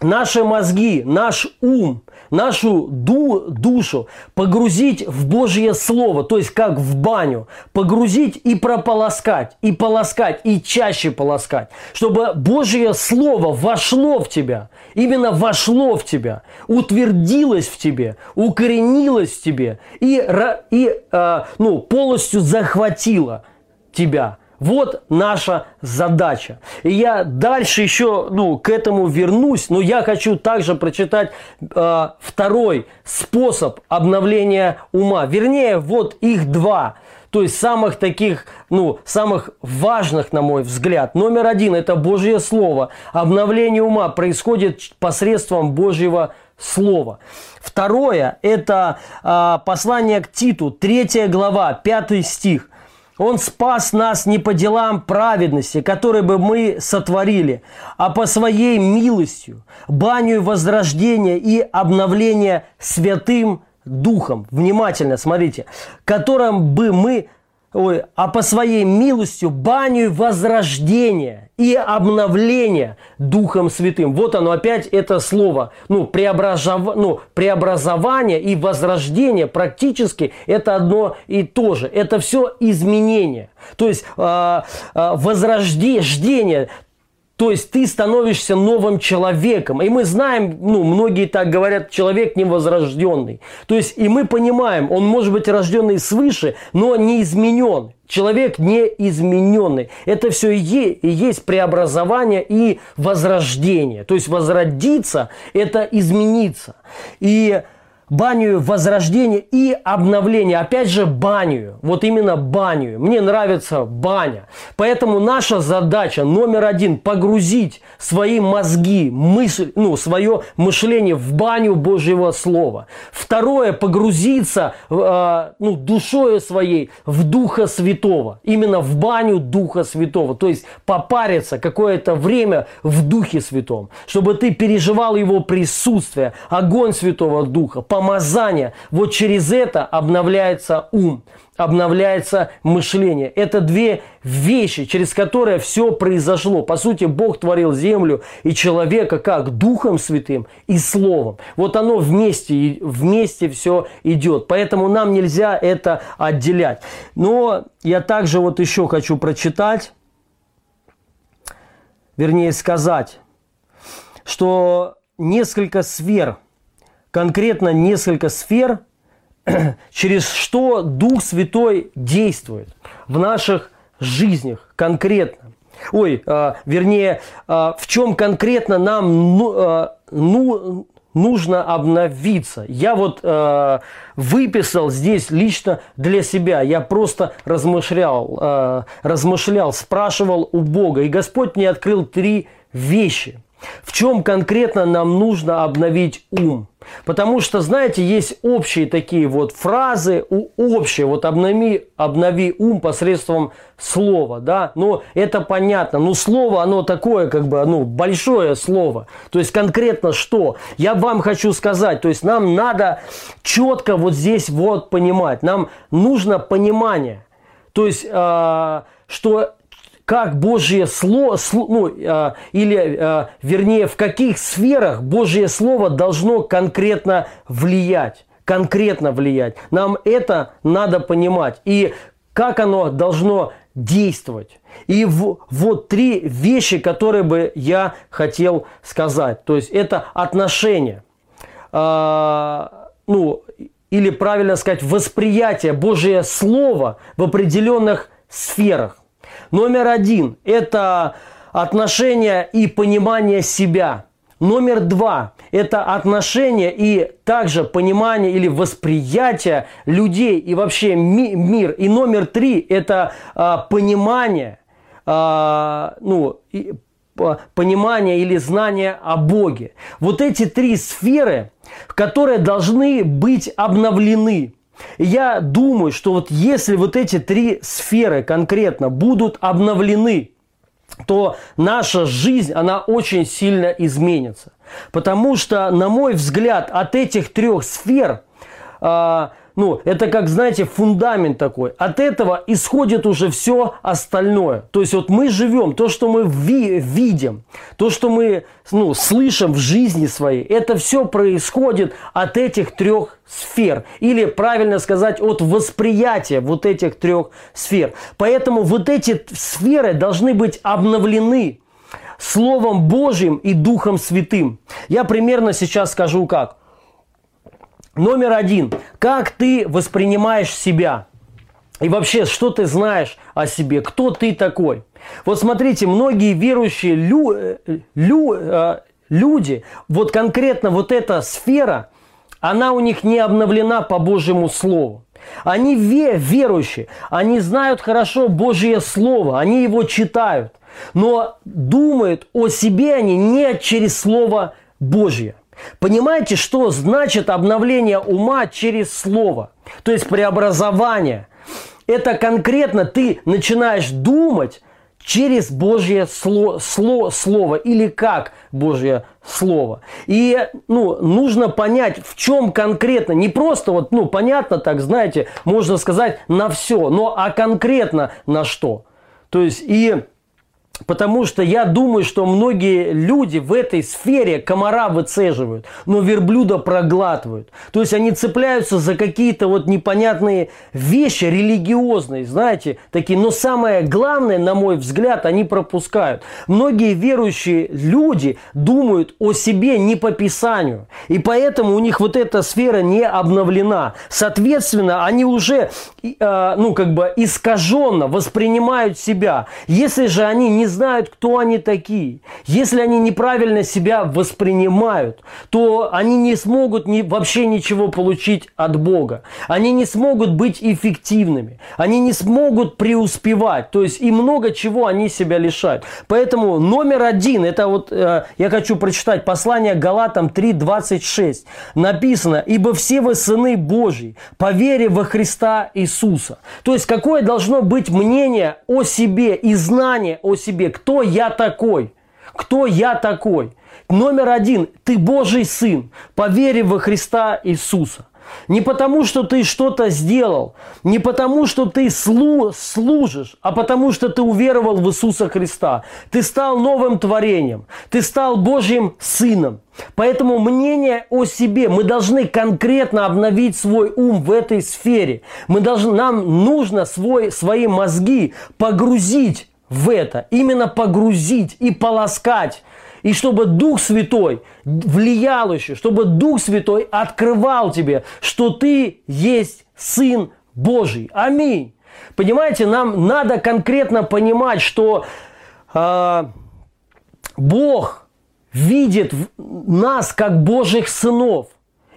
Наши мозги, наш ум – нашу ду, душу погрузить в Божье Слово, то есть как в баню, погрузить и прополоскать, и полоскать, и чаще полоскать, чтобы Божье Слово вошло в тебя, именно вошло в тебя, утвердилось в тебе, укоренилось в тебе и, и э, ну, полностью захватило тебя – вот наша задача. И я дальше еще ну, к этому вернусь, но я хочу также прочитать э, второй способ обновления ума. Вернее, вот их два. То есть самых таких, ну, самых важных, на мой взгляд. Номер один – это Божье Слово. Обновление ума происходит посредством Божьего Слова. Второе – это э, послание к Титу, третья глава, пятый стих. Он спас нас не по делам праведности, которые бы мы сотворили, а по своей милостью, баню возрождения и обновления святым Духом. Внимательно смотрите, которым бы мы ой, а по своей милостью баню возрождения и обновления Духом Святым. Вот оно опять это слово. Ну, преобразов... ну, преобразование и возрождение практически это одно и то же. Это все изменение. То есть э, э, возрождение, то есть ты становишься новым человеком. И мы знаем, ну, многие так говорят, человек невозрожденный. То есть и мы понимаем, он может быть рожденный свыше, но не изменен. Человек не измененный. Это все и есть преобразование и возрождение. То есть возродиться – это измениться. И баню возрождения и обновления. Опять же, баню. Вот именно баню. Мне нравится баня. Поэтому наша задача номер один – погрузить свои мозги, мысль, ну, свое мышление в баню Божьего Слова. Второе – погрузиться э, ну, душою своей в Духа Святого. Именно в баню Духа Святого. То есть попариться какое-то время в Духе Святом. Чтобы ты переживал Его присутствие, огонь Святого Духа, помазание. Вот через это обновляется ум, обновляется мышление. Это две вещи, через которые все произошло. По сути, Бог творил землю и человека как Духом Святым и Словом. Вот оно вместе, вместе все идет. Поэтому нам нельзя это отделять. Но я также вот еще хочу прочитать, вернее сказать, что несколько сфер – конкретно несколько сфер, через что Дух Святой действует в наших жизнях конкретно. Ой, а, вернее, а, в чем конкретно нам ну, а, ну, нужно обновиться. Я вот э, выписал здесь лично для себя. Я просто размышлял, э, размышлял, спрашивал у Бога. И Господь мне открыл три вещи. В чем конкретно нам нужно обновить ум? Потому что, знаете, есть общие такие вот фразы, общие, вот обнови, обнови ум посредством слова, да, но это понятно, но слово, оно такое, как бы, ну, большое слово, то есть конкретно что? Я вам хочу сказать, то есть нам надо четко вот здесь вот понимать, нам нужно понимание, то есть, э, что как Божье Слово, ну, э, или, э, вернее, в каких сферах Божье Слово должно конкретно влиять. Конкретно влиять. Нам это надо понимать. И как оно должно действовать. И в, вот три вещи, которые бы я хотел сказать. То есть это отношения. Э, ну, или правильно сказать, восприятие Божьего Слова в определенных сферах. Номер один – это отношение и понимание себя. Номер два – это отношение и также понимание или восприятие людей и вообще ми- мир. И номер три – это а, понимание, а, ну, и, понимание или знание о Боге. Вот эти три сферы, которые должны быть обновлены. Я думаю, что вот если вот эти три сферы конкретно будут обновлены, то наша жизнь, она очень сильно изменится. Потому что, на мой взгляд, от этих трех сфер а, – ну, это как, знаете, фундамент такой. От этого исходит уже все остальное. То есть вот мы живем, то, что мы ви видим, то, что мы ну, слышим в жизни своей, это все происходит от этих трех сфер. Или, правильно сказать, от восприятия вот этих трех сфер. Поэтому вот эти сферы должны быть обновлены Словом Божьим и Духом Святым. Я примерно сейчас скажу как – Номер один. Как ты воспринимаешь себя? И вообще, что ты знаешь о себе? Кто ты такой? Вот смотрите, многие верующие лю, э, лю, э, люди, вот конкретно вот эта сфера, она у них не обновлена по Божьему Слову. Они ве, верующие, они знают хорошо Божье Слово, они его читают, но думают о себе они не через Слово Божье. Понимаете, что значит обновление ума через слово? То есть преобразование. Это конкретно ты начинаешь думать через Божье сло, сло, Слово или как Божье Слово. И ну, нужно понять, в чем конкретно, не просто вот, ну, понятно так, знаете, можно сказать на все, но а конкретно на что. То есть и Потому что я думаю, что многие люди в этой сфере комара выцеживают, но верблюда проглатывают. То есть они цепляются за какие-то вот непонятные вещи религиозные, знаете, такие. Но самое главное, на мой взгляд, они пропускают. Многие верующие люди думают о себе не по Писанию. И поэтому у них вот эта сфера не обновлена. Соответственно, они уже, э, ну, как бы искаженно воспринимают себя. Если же они не знают, кто они такие, если они неправильно себя воспринимают, то они не смогут ни, вообще ничего получить от Бога. Они не смогут быть эффективными. Они не смогут преуспевать. То есть и много чего они себя лишают. Поэтому номер один, это вот э, я хочу прочитать послание Галатам 3.26. Написано, ибо все вы сыны Божьи, по вере во Христа Иисуса. То есть какое должно быть мнение о себе и знание о себе, кто я такой, кто я такой. Номер один, ты Божий сын, по вере во Христа Иисуса. Не потому, что ты что-то сделал, не потому, что ты слу служишь, а потому, что ты уверовал в Иисуса Христа. Ты стал новым творением, ты стал Божьим сыном. Поэтому мнение о себе, мы должны конкретно обновить свой ум в этой сфере. Мы должны, нам нужно свой, свои мозги погрузить в это, именно погрузить и полоскать и чтобы Дух Святой влиял еще, чтобы Дух Святой открывал тебе, что ты есть Сын Божий. Аминь. Понимаете, нам надо конкретно понимать, что э, Бог видит нас как Божьих сынов.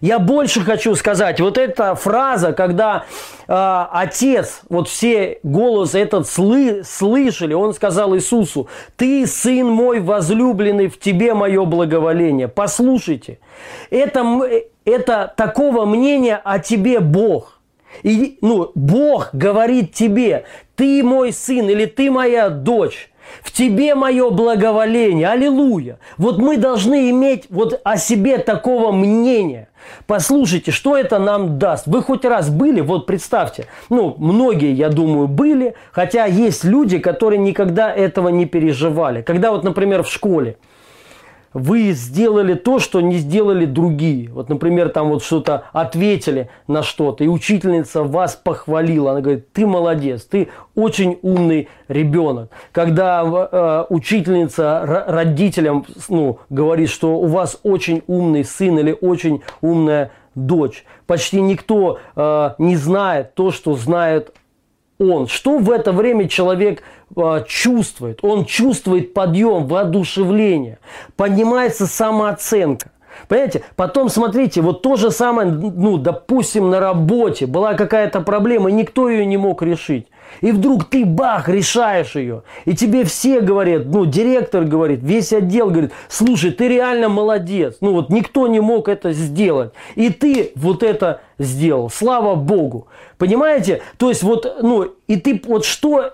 Я больше хочу сказать, вот эта фраза, когда э, отец, вот все голос этот сли, слышали, он сказал Иисусу, ты сын мой возлюбленный, в тебе мое благоволение. Послушайте, это, это такого мнения о тебе Бог. И, ну, Бог говорит тебе, ты мой сын или ты моя дочь. В тебе мое благоволение. Аллилуйя. Вот мы должны иметь вот о себе такого мнения. Послушайте, что это нам даст? Вы хоть раз были, вот представьте, ну, многие, я думаю, были, хотя есть люди, которые никогда этого не переживали. Когда вот, например, в школе, вы сделали то, что не сделали другие. Вот, например, там вот что-то ответили на что-то, и учительница вас похвалила. Она говорит, ты молодец, ты очень умный ребенок. Когда э, учительница родителям ну, говорит, что у вас очень умный сын или очень умная дочь, почти никто э, не знает то, что знает он. Что в это время человек чувствует? Он чувствует подъем, воодушевление, поднимается самооценка. Понимаете? Потом, смотрите, вот то же самое, ну, допустим, на работе была какая-то проблема, никто ее не мог решить. И вдруг ты, бах, решаешь ее. И тебе все говорят, ну, директор говорит, весь отдел говорит, слушай, ты реально молодец. Ну, вот никто не мог это сделать. И ты вот это сделал. Слава Богу. Понимаете? То есть вот, ну, и ты вот что,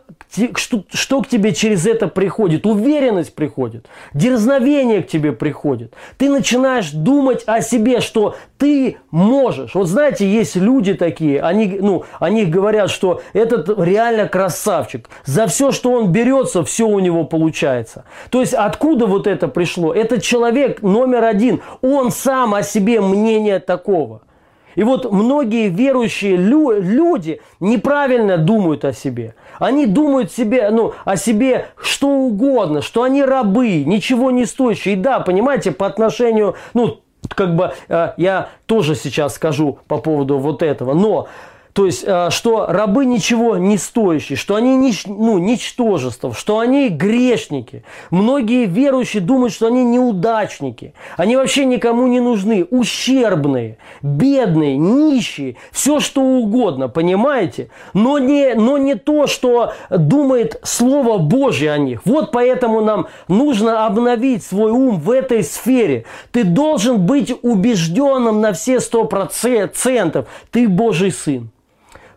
что, что к тебе через это приходит? Уверенность приходит, дерзновение к тебе приходит. Ты начинаешь думать о себе, что ты можешь. Вот знаете, есть люди такие, они, ну, они говорят, что этот реально красавчик. За все, что он берется, все у него получается. То есть откуда вот это пришло? Этот человек номер один, он сам о себе мнение такого – и вот многие верующие лю- люди неправильно думают о себе. Они думают себе, ну, о себе что угодно, что они рабы, ничего не стоящие. И да, понимаете, по отношению, ну, как бы э, я тоже сейчас скажу по поводу вот этого, но то есть, э, что рабы ничего не стоящие, что они нич, ну, ничтожество, что они грешники. Многие верующие думают, что они неудачники. Они вообще никому не нужны, ущербные, бедные, нищие, все что угодно, понимаете? Но не, но не то, что думает Слово Божье о них. Вот поэтому нам нужно обновить свой ум в этой сфере. Ты должен быть убежденным на все сто процентов. Ты Божий Сын.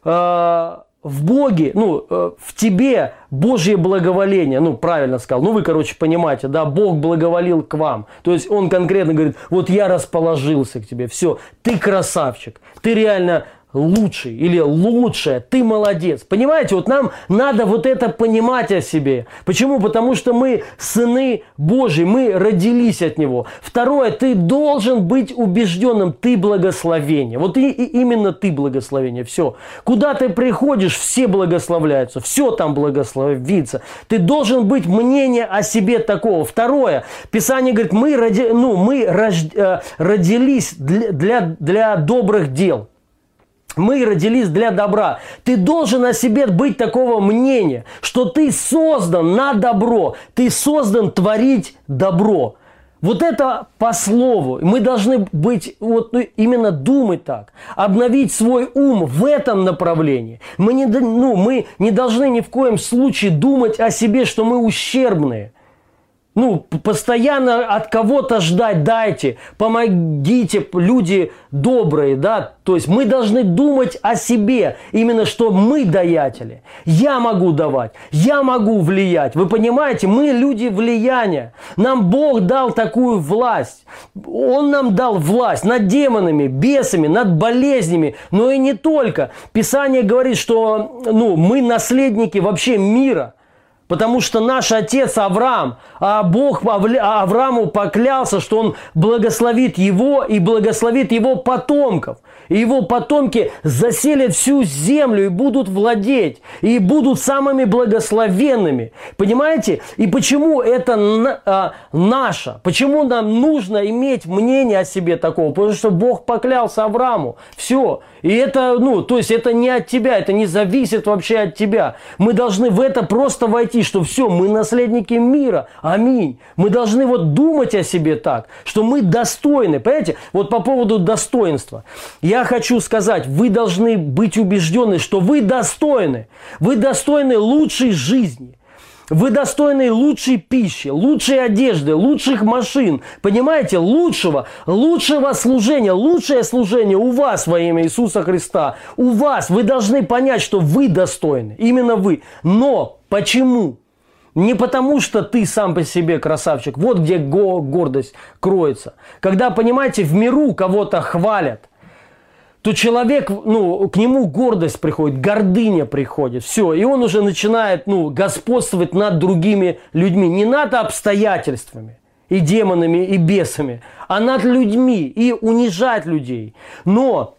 Э, в Боге, ну, э, в тебе Божье благоволение, ну, правильно сказал, ну, вы, короче, понимаете, да, Бог благоволил к вам. То есть он конкретно говорит, вот я расположился к тебе, все, ты красавчик, ты реально лучший или лучшая, ты молодец. Понимаете, вот нам надо вот это понимать о себе. Почему? Потому что мы сыны Божьи, мы родились от Него. Второе, ты должен быть убежденным, ты благословение. Вот и, и именно ты благословение. Все. Куда ты приходишь, все благословляются, все там благословится. Ты должен быть мнение о себе такого. Второе, Писание говорит, мы, роди, ну, мы рож, э, родились для, для, для добрых дел. Мы родились для добра. Ты должен о себе быть такого мнения, что ты создан на добро, ты создан творить добро. Вот это по слову. Мы должны быть, вот ну, именно думать так, обновить свой ум в этом направлении. Мы не, ну, мы не должны ни в коем случае думать о себе, что мы ущербные ну, постоянно от кого-то ждать, дайте, помогите, люди добрые, да, то есть мы должны думать о себе, именно что мы даятели. Я могу давать, я могу влиять. Вы понимаете, мы люди влияния. Нам Бог дал такую власть. Он нам дал власть над демонами, бесами, над болезнями, но и не только. Писание говорит, что ну, мы наследники вообще мира. Потому что наш отец Авраам, а Бог Аврааму поклялся, что он благословит его и благословит его потомков. И его потомки заселят всю землю и будут владеть, и будут самыми благословенными. Понимаете? И почему это а, наше? Почему нам нужно иметь мнение о себе такого? Потому что Бог поклялся Аврааму. Все. И это, ну, то есть это не от тебя, это не зависит вообще от тебя. Мы должны в это просто войти, что все, мы наследники мира. Аминь. Мы должны вот думать о себе так, что мы достойны. Понимаете? Вот по поводу достоинства. Я хочу сказать, вы должны быть убеждены, что вы достойны. Вы достойны лучшей жизни. Вы достойны лучшей пищи, лучшей одежды, лучших машин. Понимаете? Лучшего, лучшего служения. Лучшее служение у вас во имя Иисуса Христа. У вас. Вы должны понять, что вы достойны. Именно вы. Но почему? Не потому, что ты сам по себе красавчик. Вот где гордость кроется. Когда, понимаете, в миру кого-то хвалят – то человек, ну, к нему гордость приходит, гордыня приходит, все, и он уже начинает, ну, господствовать над другими людьми, не над обстоятельствами и демонами, и бесами, а над людьми и унижать людей. Но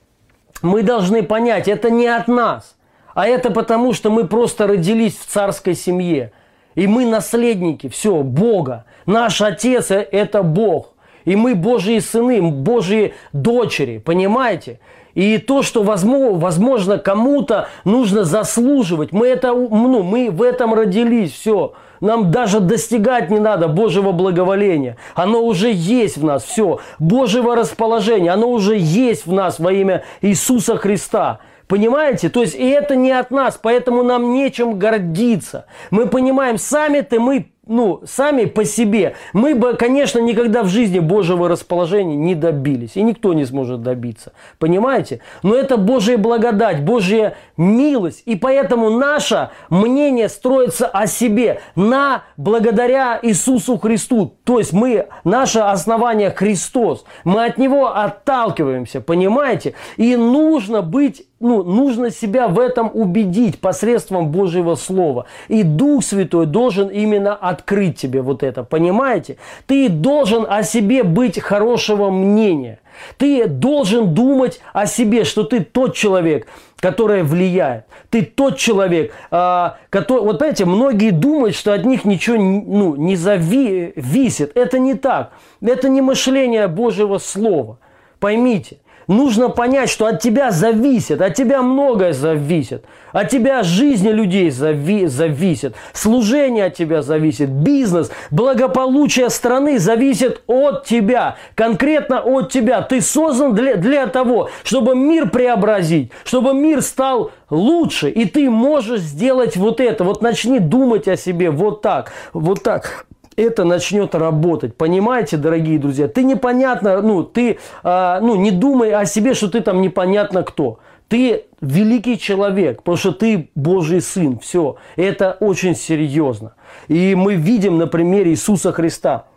мы должны понять, это не от нас, а это потому, что мы просто родились в царской семье, и мы наследники, все, Бога. Наш Отец – это Бог. И мы Божьи сыны, Божьи дочери, понимаете? И то, что возможно кому-то нужно заслуживать, мы, это, ну, мы в этом родились, все. Нам даже достигать не надо Божьего благоволения. Оно уже есть в нас, все. Божьего расположения, оно уже есть в нас во имя Иисуса Христа. Понимаете? То есть и это не от нас, поэтому нам нечем гордиться. Мы понимаем, сами-то мы ну, сами по себе, мы бы, конечно, никогда в жизни Божьего расположения не добились. И никто не сможет добиться. Понимаете? Но это Божья благодать, Божья милость. И поэтому наше мнение строится о себе на благодаря Иисусу Христу. То есть мы, наше основание Христос. Мы от Него отталкиваемся, понимаете? И нужно быть ну, нужно себя в этом убедить посредством Божьего Слова. И Дух Святой должен именно открыть тебе вот это, понимаете? Ты должен о себе быть хорошего мнения. Ты должен думать о себе, что ты тот человек, который влияет. Ты тот человек, а, который... Вот понимаете, многие думают, что от них ничего ну, не зависит. Это не так. Это не мышление Божьего Слова. Поймите нужно понять, что от тебя зависит, от тебя многое зависит. От тебя жизни людей зави зависит, служение от тебя зависит, бизнес, благополучие страны зависит от тебя, конкретно от тебя. Ты создан для, для того, чтобы мир преобразить, чтобы мир стал лучше, и ты можешь сделать вот это. Вот начни думать о себе вот так, вот так это начнет работать. Понимаете, дорогие друзья? Ты непонятно, ну, ты, а, ну, не думай о себе, что ты там непонятно кто. Ты великий человек, потому что ты Божий Сын. Все. Это очень серьезно. И мы видим на примере Иисуса Христа –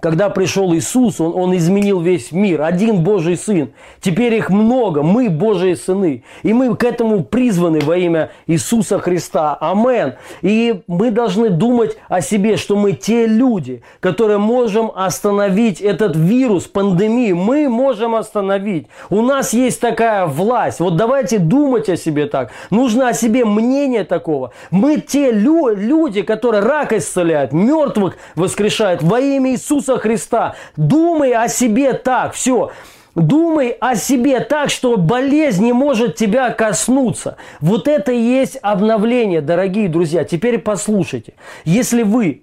когда пришел Иисус, он, он изменил весь мир. Один Божий Сын. Теперь их много. Мы Божьи сыны. И мы к этому призваны во имя Иисуса Христа. Амен. И мы должны думать о себе, что мы те люди, которые можем остановить этот вирус, пандемию. Мы можем остановить. У нас есть такая власть. Вот давайте думать о себе так. Нужно о себе мнение такого. Мы те лю- люди, которые рак исцеляют, мертвых воскрешают во имя Иисуса Иисуса Христа. Думай о себе так. Все. Думай о себе так, что болезнь не может тебя коснуться. Вот это и есть обновление, дорогие друзья. Теперь послушайте. Если вы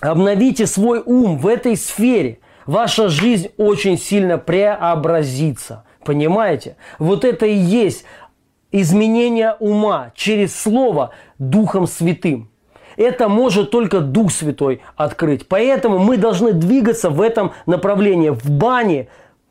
обновите свой ум в этой сфере, ваша жизнь очень сильно преобразится. Понимаете? Вот это и есть изменение ума через Слово Духом Святым. Это может только Дух Святой открыть. Поэтому мы должны двигаться в этом направлении. В бане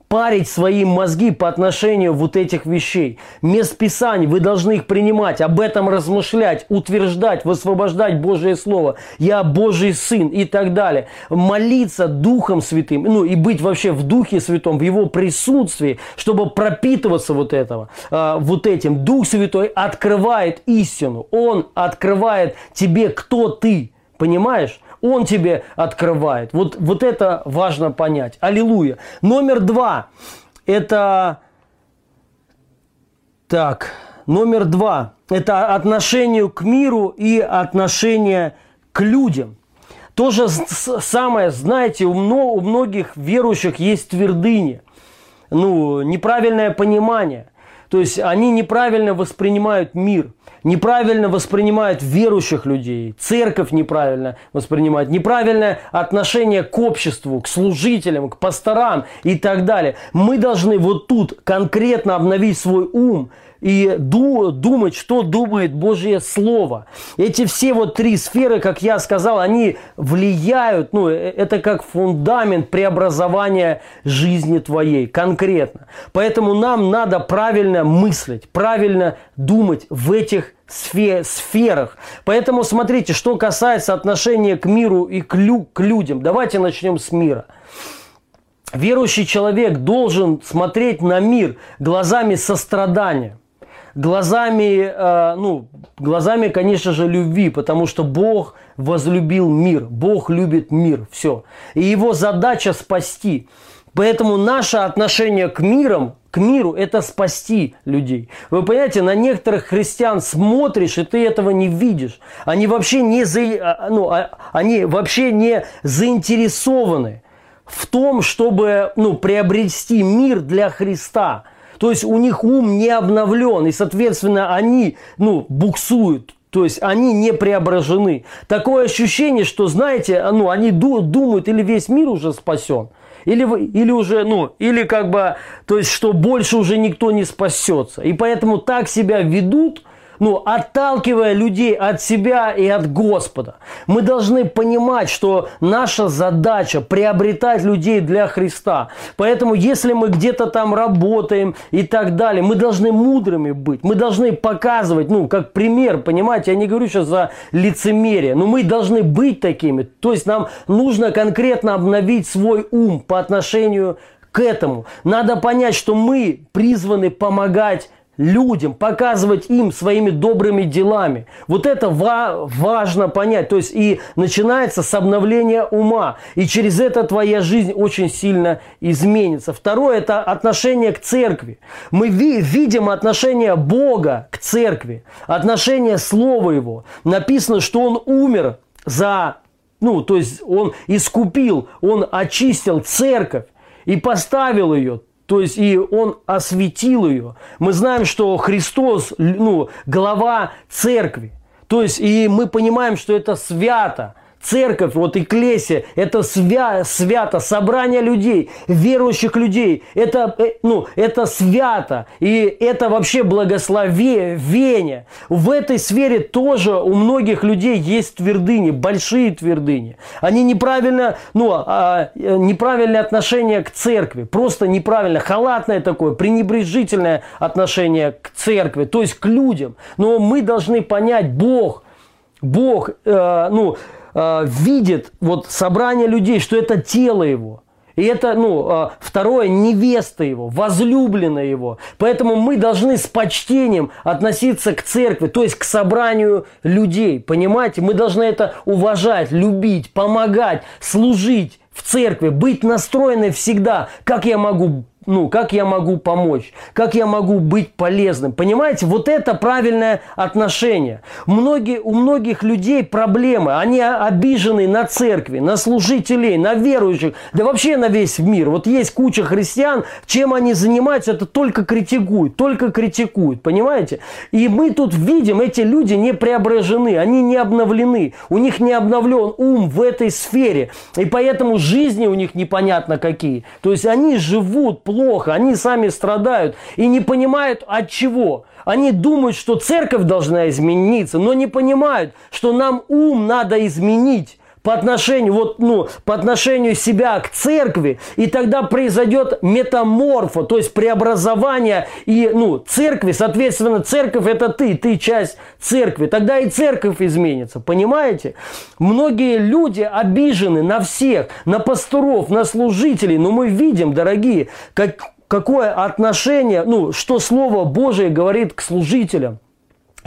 парить свои мозги по отношению вот этих вещей. Мест Писаний, вы должны их принимать, об этом размышлять, утверждать, высвобождать Божие Слово. Я Божий Сын и так далее. Молиться Духом Святым, ну и быть вообще в Духе Святом, в Его присутствии, чтобы пропитываться вот этого, э, вот этим. Дух Святой открывает истину. Он открывает тебе, кто ты. Понимаешь? Он тебе открывает. Вот, вот это важно понять. Аллилуйя. Номер два. Это... Так, номер два. Это отношение к миру и отношение к людям. То же самое, знаете, у многих верующих есть твердыни. Ну, неправильное понимание. То есть они неправильно воспринимают мир – неправильно воспринимают верующих людей, церковь неправильно воспринимает, неправильное отношение к обществу, к служителям, к пасторам и так далее. Мы должны вот тут конкретно обновить свой ум и думать, что думает Божье Слово. Эти все вот три сферы, как я сказал, они влияют, ну, э, это как фундамент преобразования жизни твоей конкретно. Поэтому нам надо правильно мыслить, правильно думать в этих сферах. Поэтому смотрите, что касается отношения к миру и к, лю, к людям. Давайте начнем с мира. Верующий человек должен смотреть на мир глазами сострадания глазами, э, ну, глазами, конечно же, любви, потому что Бог возлюбил мир, Бог любит мир, все. И его задача спасти. Поэтому наше отношение к мирам, к миру – это спасти людей. Вы понимаете, на некоторых христиан смотришь, и ты этого не видишь. Они вообще не, за, а, ну, а, они вообще не заинтересованы в том, чтобы ну, приобрести мир для Христа – то есть у них ум не обновлен, и, соответственно, они ну, буксуют. То есть они не преображены. Такое ощущение, что, знаете, ну, они думают, или весь мир уже спасен, или, или уже, ну, или как бы, то есть, что больше уже никто не спасется. И поэтому так себя ведут, ну, отталкивая людей от себя и от Господа. Мы должны понимать, что наша задача приобретать людей для Христа. Поэтому, если мы где-то там работаем и так далее, мы должны мудрыми быть. Мы должны показывать, ну, как пример, понимаете, я не говорю сейчас за лицемерие, но мы должны быть такими. То есть нам нужно конкретно обновить свой ум по отношению к этому. Надо понять, что мы призваны помогать людям, показывать им своими добрыми делами. Вот это ва- важно понять. То есть и начинается с обновления ума. И через это твоя жизнь очень сильно изменится. Второе – это отношение к церкви. Мы ви- видим отношение Бога к церкви, отношение Слова Его. Написано, что Он умер за ну, то есть он искупил, он очистил церковь и поставил ее то есть и он осветил ее. Мы знаем, что Христос, ну, глава церкви. То есть и мы понимаем, что это свято. Церковь, вот Экклесия, это свя, свято, собрание людей, верующих людей. Это, э, ну, это свято. И это вообще благословение. В этой сфере тоже у многих людей есть твердыни, большие твердыни. Они неправильно, ну, а, э, неправильное отношение к церкви. Просто неправильно, халатное такое, пренебрежительное отношение к церкви, то есть к людям. Но мы должны понять, Бог, Бог, э, ну, э, видит вот собрание людей, что это тело его. И это, ну, э, второе, невеста его, возлюбленная его. Поэтому мы должны с почтением относиться к церкви, то есть к собранию людей. Понимаете? Мы должны это уважать, любить, помогать, служить в церкви, быть настроенной всегда, как я могу ну, как я могу помочь, как я могу быть полезным. Понимаете, вот это правильное отношение. Многие, у многих людей проблемы, они обижены на церкви, на служителей, на верующих, да вообще на весь мир. Вот есть куча христиан, чем они занимаются, это только критикуют, только критикуют, понимаете? И мы тут видим, эти люди не преображены, они не обновлены, у них не обновлен ум в этой сфере, и поэтому жизни у них непонятно какие. То есть они живут плохо, они сами страдают и не понимают от чего. Они думают, что церковь должна измениться, но не понимают, что нам ум надо изменить по отношению, вот, ну, по отношению себя к церкви, и тогда произойдет метаморфо, то есть преобразование и ну, церкви, соответственно, церковь это ты, ты часть церкви, тогда и церковь изменится, понимаете? Многие люди обижены на всех, на пасторов, на служителей, но мы видим, дорогие, как, какое отношение, ну, что Слово Божие говорит к служителям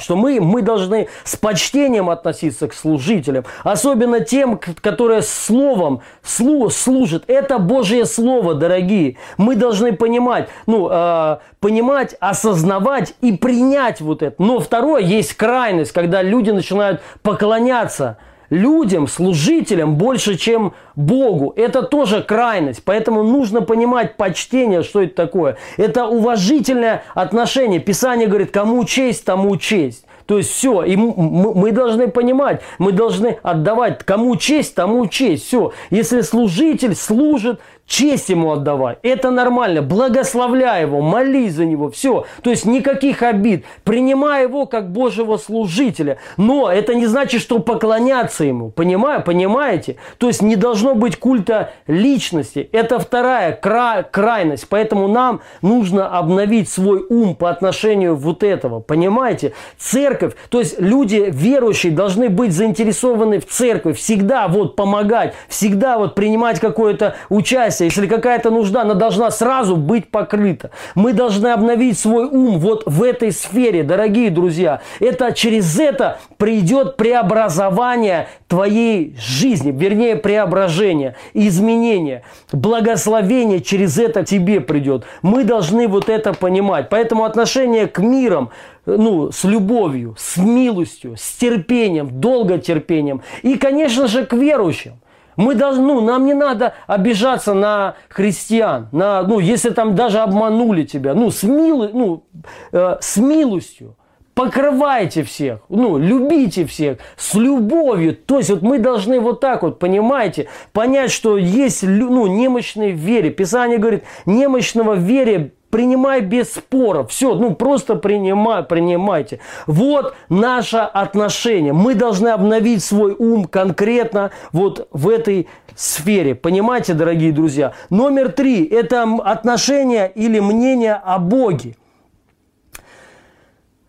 что мы, мы должны с почтением относиться к служителям, особенно тем, которые словом слу, служат. Это Божье Слово, дорогие. Мы должны понимать, ну, э, понимать, осознавать и принять вот это. Но второе, есть крайность, когда люди начинают поклоняться – людям, служителям больше, чем Богу. Это тоже крайность. Поэтому нужно понимать почтение, что это такое. Это уважительное отношение. Писание говорит, кому честь, тому честь. То есть все, и мы должны понимать, мы должны отдавать кому честь, тому честь. Все, если служитель служит, честь ему отдавай. Это нормально. Благословляй его, молись за него. Все. То есть никаких обид. Принимай его как Божьего служителя. Но это не значит, что поклоняться ему. Понимаю? Понимаете? То есть не должно быть культа личности. Это вторая кра- крайность. Поэтому нам нужно обновить свой ум по отношению вот этого. Понимаете? Церковь, то есть люди верующие должны быть заинтересованы в церкви. Всегда вот помогать. Всегда вот принимать какое-то участие участие, если какая-то нужда, она должна сразу быть покрыта. Мы должны обновить свой ум вот в этой сфере, дорогие друзья. Это через это придет преобразование твоей жизни, вернее преображение, изменение, благословение через это тебе придет. Мы должны вот это понимать. Поэтому отношение к мирам, ну, с любовью, с милостью, с терпением, долготерпением и, конечно же, к верующим. Мы должны, ну, нам не надо обижаться на христиан, на, ну, если там даже обманули тебя, ну, с, милы, ну, э, с милостью. Покрывайте всех, ну, любите всех с любовью. То есть вот мы должны вот так вот, понимаете, понять, что есть ну, немощные в вере. Писание говорит, немощного в вере принимай без споров. Все, ну просто принимай, принимайте. Вот наше отношение. Мы должны обновить свой ум конкретно вот в этой сфере. Понимаете, дорогие друзья? Номер три – это отношение или мнение о Боге.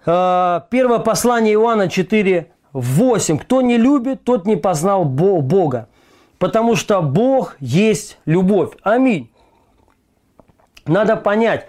А, первое послание Иоанна 4, 8. Кто не любит, тот не познал Бога. Потому что Бог есть любовь. Аминь. Надо понять,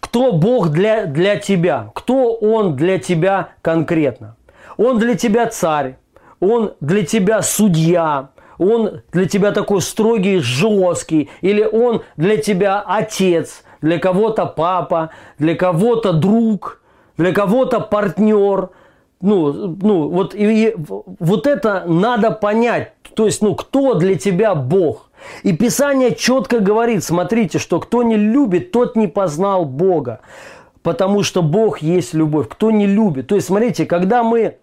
кто Бог для, для тебя, кто Он для тебя конкретно. Он для тебя царь, Он для тебя судья, Он для тебя такой строгий, жесткий, или Он для тебя отец, для кого-то папа, для кого-то друг, для кого-то партнер. Ну, ну вот, и, и, вот это надо понять. То есть, ну, кто для тебя Бог? И Писание четко говорит, смотрите, что кто не любит, тот не познал Бога. Потому что Бог есть любовь. Кто не любит. То есть, смотрите, когда мы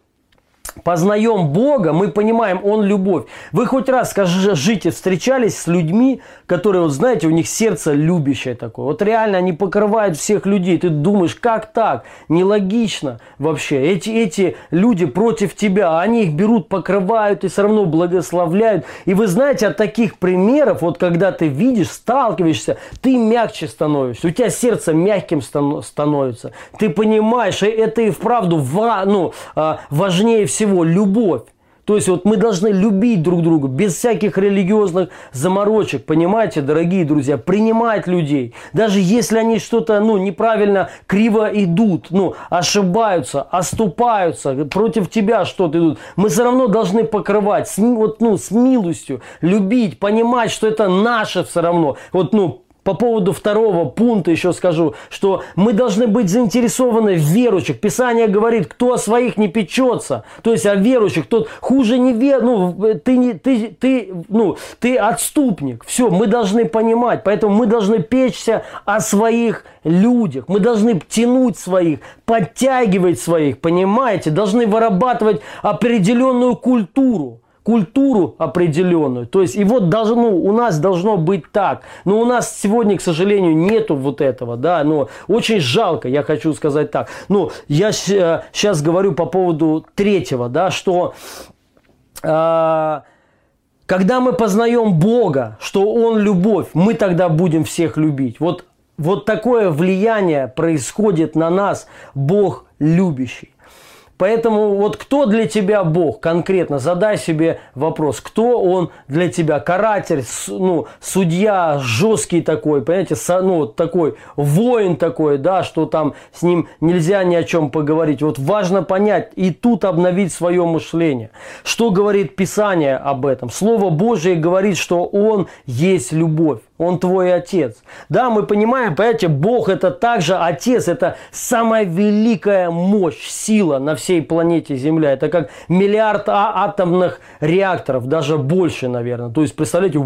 познаем Бога, мы понимаем, Он любовь. Вы хоть раз, скажите, встречались с людьми, которые, вот знаете, у них сердце любящее такое. Вот реально они покрывают всех людей. Ты думаешь, как так? Нелогично вообще. Эти, эти люди против тебя, они их берут, покрывают и все равно благословляют. И вы знаете, от таких примеров, вот когда ты видишь, сталкиваешься, ты мягче становишься. У тебя сердце мягким становится. Ты понимаешь, это и вправду ну, а, важнее всего всего любовь. То есть вот мы должны любить друг друга без всяких религиозных заморочек, понимаете, дорогие друзья, принимать людей. Даже если они что-то ну, неправильно, криво идут, ну, ошибаются, оступаются, против тебя что-то идут, мы все равно должны покрывать с, вот, ну, с милостью, любить, понимать, что это наше все равно. Вот, ну, по поводу второго пункта еще скажу, что мы должны быть заинтересованы в верующих. Писание говорит, кто о своих не печется, то есть о верующих, тот хуже не вер, ну, ты, не, ты, ты, ну, ты отступник. Все, мы должны понимать, поэтому мы должны печься о своих людях, мы должны тянуть своих, подтягивать своих, понимаете, должны вырабатывать определенную культуру культуру определенную. То есть, и вот должно, у нас должно быть так. Но у нас сегодня, к сожалению, нету вот этого, да, но очень жалко, я хочу сказать так. Ну, я сейчас говорю по поводу третьего, да, что э, когда мы познаем Бога, что Он любовь, мы тогда будем всех любить. Вот, вот такое влияние происходит на нас, Бог любящий. Поэтому вот кто для тебя Бог конкретно? Задай себе вопрос, кто он для тебя? Каратель, ну, судья жесткий такой, понимаете, ну, такой воин такой, да, что там с ним нельзя ни о чем поговорить. Вот важно понять и тут обновить свое мышление. Что говорит Писание об этом? Слово Божие говорит, что он есть любовь. Он твой отец. Да, мы понимаем, понимаете, Бог это также отец, это самая великая мощь, сила на всей планете Земля. Это как миллиард а атомных реакторов, даже больше, наверное. То есть, представляете,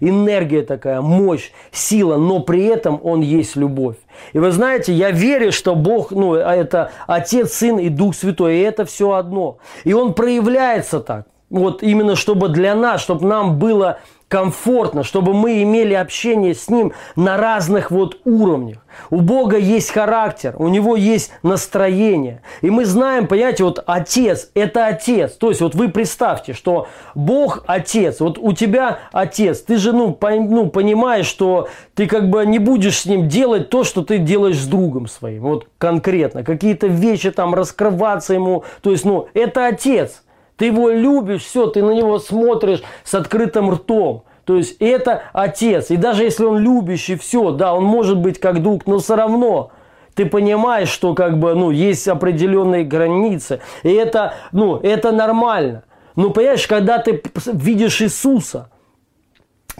энергия такая, мощь, сила, но при этом он есть любовь. И вы знаете, я верю, что Бог, ну, это Отец, Сын и Дух Святой, и это все одно. И он проявляется так. Вот именно чтобы для нас, чтобы нам было комфортно, чтобы мы имели общение с Ним на разных вот уровнях. У Бога есть характер, у Него есть настроение. И мы знаем, понимаете, вот Отец – это Отец. То есть вот вы представьте, что Бог – Отец. Вот у тебя Отец. Ты же ну, по, ну, понимаешь, что ты как бы не будешь с Ним делать то, что ты делаешь с другом своим. Вот конкретно. Какие-то вещи там раскрываться Ему. То есть, ну, это Отец. Ты его любишь, все, ты на него смотришь с открытым ртом. То есть это отец. И даже если он любящий, все, да, он может быть как друг, но все равно ты понимаешь, что как бы, ну, есть определенные границы. И это, ну, это нормально. Но понимаешь, когда ты видишь Иисуса –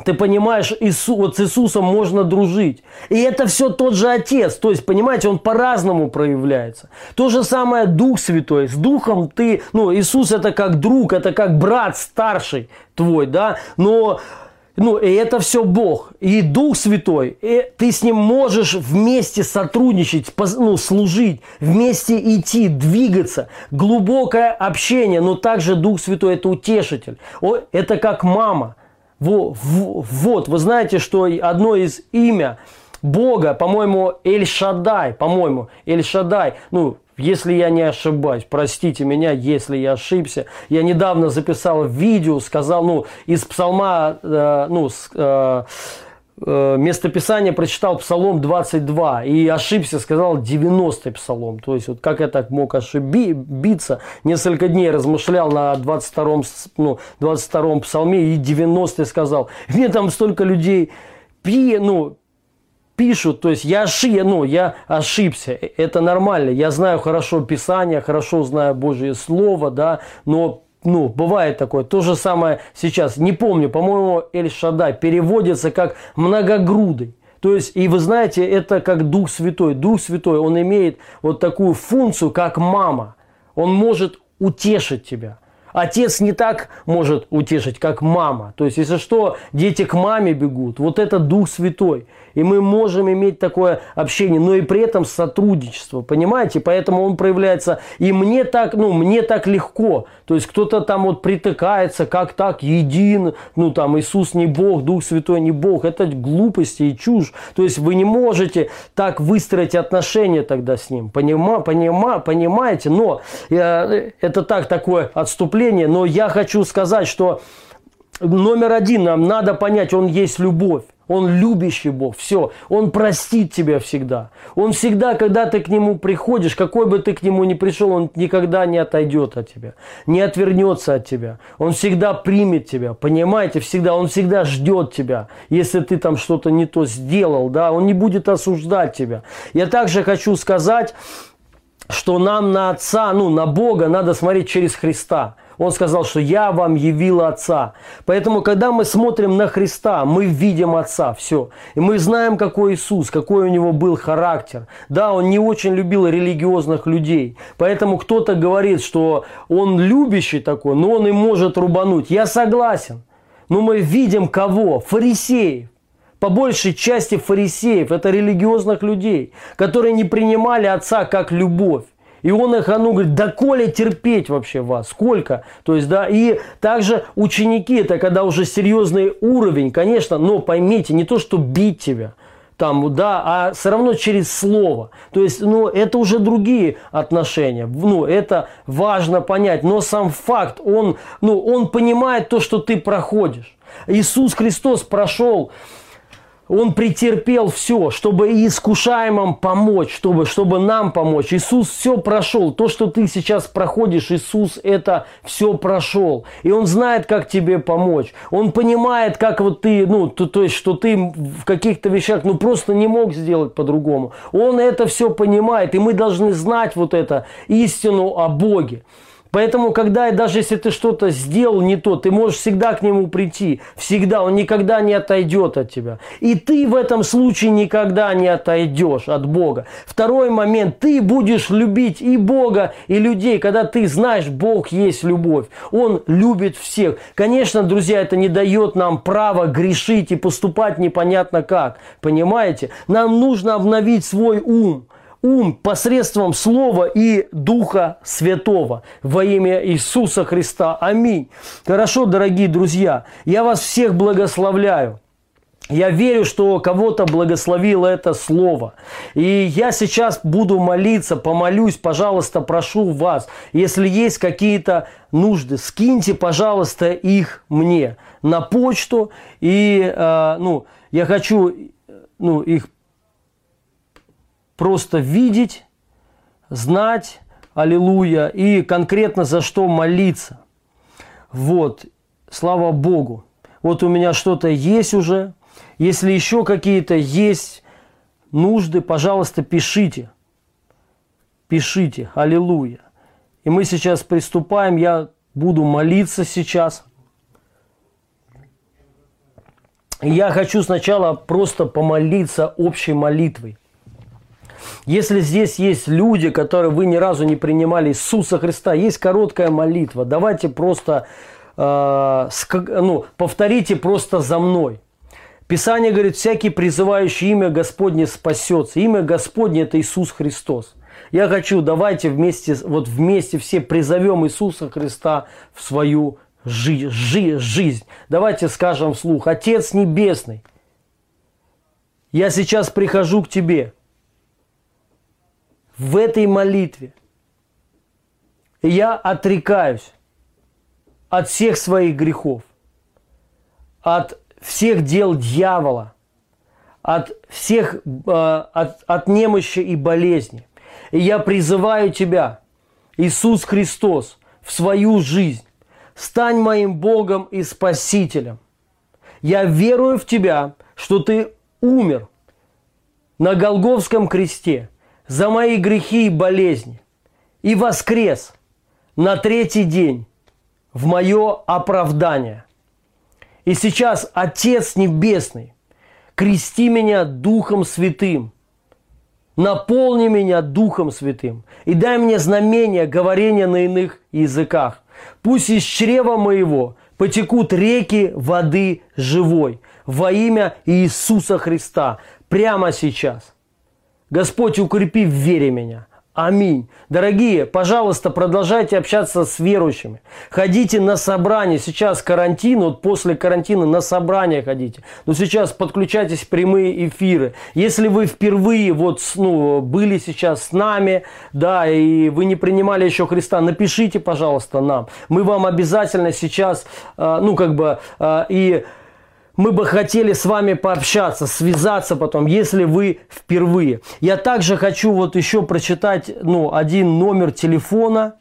ты понимаешь, Иису, вот с Иисусом можно дружить. И это все тот же Отец. То есть, понимаете, он по-разному проявляется. То же самое Дух Святой. С Духом ты, ну, Иисус это как друг, это как брат старший твой, да. Но ну, и это все Бог. И Дух Святой. И ты с Ним можешь вместе сотрудничать, ну, служить, вместе идти, двигаться. Глубокое общение. Но также Дух Святой – это утешитель. Это как мама. Вот, вы знаете, что одно из имя Бога, по-моему, Эль-Шадай, по-моему, Эль-Шадай, ну, если я не ошибаюсь, простите меня, если я ошибся. Я недавно записал видео, сказал, ну, из псалма, э, ну, с, э, местописание прочитал Псалом 22 и ошибся, сказал 90 Псалом. То есть, вот как я так мог ошибиться? Несколько дней размышлял на 22 ну, 22 Псалме и 90 сказал. Мне там столько людей пи, ну, пишут, то есть я, ошиб, ну, я ошибся, это нормально, я знаю хорошо Писание, хорошо знаю Божье Слово, да, но ну, бывает такое. То же самое сейчас. Не помню, по-моему, Эль-Шадай переводится как многогрудый. То есть, и вы знаете, это как Дух Святой. Дух Святой, он имеет вот такую функцию, как мама. Он может утешить тебя. Отец не так может утешить, как мама. То есть, если что, дети к маме бегут. Вот это Дух Святой. И мы можем иметь такое общение, но и при этом сотрудничество, понимаете? Поэтому он проявляется. И мне так, ну, мне так легко. То есть кто-то там вот притыкается, как так, един, ну там Иисус не Бог, Дух Святой не Бог. Это глупости и чушь. То есть вы не можете так выстроить отношения тогда с Ним. Понима, понима, понимаете? Но э, это так, такое отступление. Но я хочу сказать, что номер один нам надо понять, Он есть любовь. Он любящий Бог, все. Он простит тебя всегда. Он всегда, когда ты к Нему приходишь, какой бы ты к Нему ни пришел, Он никогда не отойдет от тебя, не отвернется от тебя. Он всегда примет тебя, понимаете, всегда. Он всегда ждет тебя, если ты там что-то не то сделал, да, Он не будет осуждать тебя. Я также хочу сказать, что нам на Отца, ну, на Бога надо смотреть через Христа. Он сказал, что я вам явил Отца. Поэтому, когда мы смотрим на Христа, мы видим Отца, все. И мы знаем, какой Иисус, какой у него был характер. Да, он не очень любил религиозных людей. Поэтому кто-то говорит, что он любящий такой, но он и может рубануть. Я согласен. Но мы видим кого? Фарисеев по большей части фарисеев, это религиозных людей, которые не принимали отца как любовь. И он их, а ну, говорит, да коли терпеть вообще вас, сколько? То есть, да, и также ученики, это когда уже серьезный уровень, конечно, но поймите, не то, что бить тебя, там, да, а все равно через слово. То есть, ну, это уже другие отношения. Ну, это важно понять. Но сам факт, он, ну, он понимает то, что ты проходишь. Иисус Христос прошел он претерпел все, чтобы искушаемым помочь, чтобы, чтобы нам помочь. Иисус все прошел. То, что ты сейчас проходишь, Иисус это все прошел. И Он знает, как тебе помочь. Он понимает, как вот ты, ну, то, то есть, что ты в каких-то вещах, ну, просто не мог сделать по-другому. Он это все понимает. И мы должны знать вот это истину о Боге. Поэтому, когда даже если ты что-то сделал не то, ты можешь всегда к нему прийти. Всегда. Он никогда не отойдет от тебя. И ты в этом случае никогда не отойдешь от Бога. Второй момент. Ты будешь любить и Бога, и людей. Когда ты знаешь, Бог есть любовь. Он любит всех. Конечно, друзья, это не дает нам права грешить и поступать непонятно как. Понимаете? Нам нужно обновить свой ум ум посредством Слова и Духа Святого во имя Иисуса Христа. Аминь. Хорошо, дорогие друзья, я вас всех благословляю. Я верю, что кого-то благословило это слово. И я сейчас буду молиться, помолюсь, пожалуйста, прошу вас, если есть какие-то нужды, скиньте, пожалуйста, их мне на почту. И, э, ну, я хочу, ну, их просто видеть, знать, аллилуйя, и конкретно за что молиться. Вот, слава Богу. Вот у меня что-то есть уже. Если еще какие-то есть нужды, пожалуйста, пишите. Пишите, аллилуйя. И мы сейчас приступаем, я буду молиться сейчас. я хочу сначала просто помолиться общей молитвой. Если здесь есть люди, которые вы ни разу не принимали Иисуса Христа, есть короткая молитва. Давайте просто э, ну, повторите просто за мной. Писание говорит, всякий призывающий имя Господне спасется. Имя Господне – это Иисус Христос. Я хочу, давайте вместе, вот вместе все призовем Иисуса Христа в свою жи- жи- жизнь. Давайте скажем вслух, Отец Небесный, я сейчас прихожу к Тебе – в этой молитве я отрекаюсь от всех своих грехов, от всех дел дьявола, от всех, э, от, от немощи и болезни. И я призываю Тебя, Иисус Христос, в свою жизнь. Стань моим Богом и Спасителем. Я верую в Тебя, что Ты умер на Голговском кресте – за мои грехи и болезни и воскрес на третий день в мое оправдание. И сейчас, Отец Небесный, крести меня Духом Святым, наполни меня Духом Святым и дай мне знамение говорения на иных языках. Пусть из чрева моего потекут реки воды живой во имя Иисуса Христа прямо сейчас – Господь, укрепи в вере меня. Аминь. Дорогие, пожалуйста, продолжайте общаться с верующими. Ходите на собрания. Сейчас карантин, вот после карантина на собрания ходите. Но сейчас подключайтесь в прямые эфиры. Если вы впервые вот, ну, были сейчас с нами, да, и вы не принимали еще Христа, напишите, пожалуйста, нам. Мы вам обязательно сейчас, э, ну, как бы, э, и мы бы хотели с вами пообщаться, связаться потом, если вы впервые. Я также хочу вот еще прочитать ну, один номер телефона.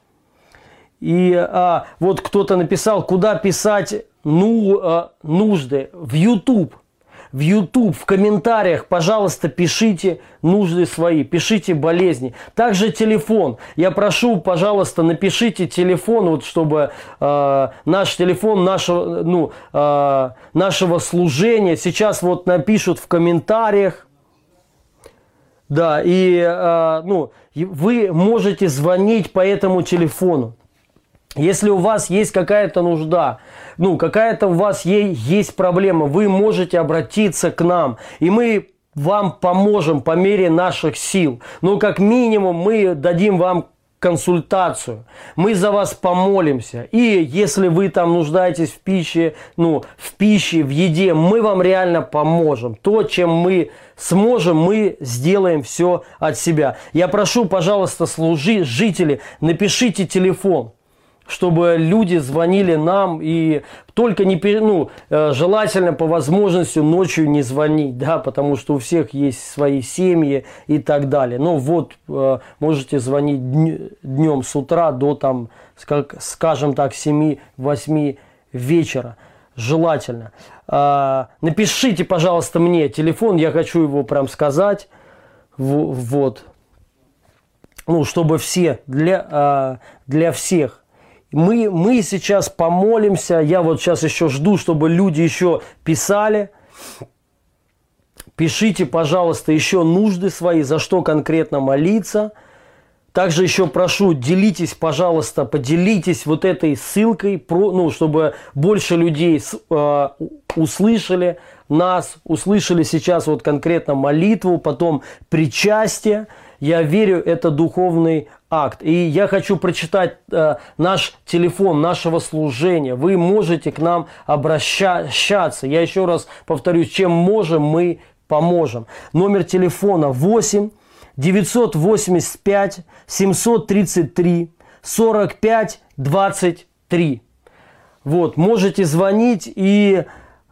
И а, вот кто-то написал, куда писать ну, а, нужды. В YouTube. В YouTube, в комментариях, пожалуйста, пишите нужды свои, пишите болезни. Также телефон. Я прошу, пожалуйста, напишите телефон, вот чтобы э, наш телефон нашего, ну, э, нашего служения сейчас вот напишут в комментариях. Да, и э, ну, вы можете звонить по этому телефону. Если у вас есть какая-то нужда, ну, какая-то у вас есть проблема, вы можете обратиться к нам, и мы вам поможем по мере наших сил. Ну, как минимум, мы дадим вам консультацию. Мы за вас помолимся. И если вы там нуждаетесь в пище, ну, в пище, в еде, мы вам реально поможем. То, чем мы сможем, мы сделаем все от себя. Я прошу, пожалуйста, служи, жители, напишите телефон чтобы люди звонили нам и только не ну э, желательно по возможности ночью не звонить, да, потому что у всех есть свои семьи и так далее. Но вот э, можете звонить днем с утра до там, скажем так, 7-8 вечера. Желательно. А, напишите, пожалуйста, мне телефон, я хочу его прям сказать. Вот. Ну, чтобы все, для, а, для всех мы, мы сейчас помолимся. Я вот сейчас еще жду, чтобы люди еще писали. Пишите, пожалуйста, еще нужды свои, за что конкретно молиться. Также еще прошу, делитесь, пожалуйста, поделитесь вот этой ссылкой, про, ну, чтобы больше людей э, услышали нас, услышали сейчас вот конкретно молитву, потом причастие. Я верю, это духовный акт. И я хочу прочитать э, наш телефон нашего служения. Вы можете к нам обращаться. Я еще раз повторюсь, чем можем, мы поможем. Номер телефона 8 985 733 45 23. Вот, можете звонить и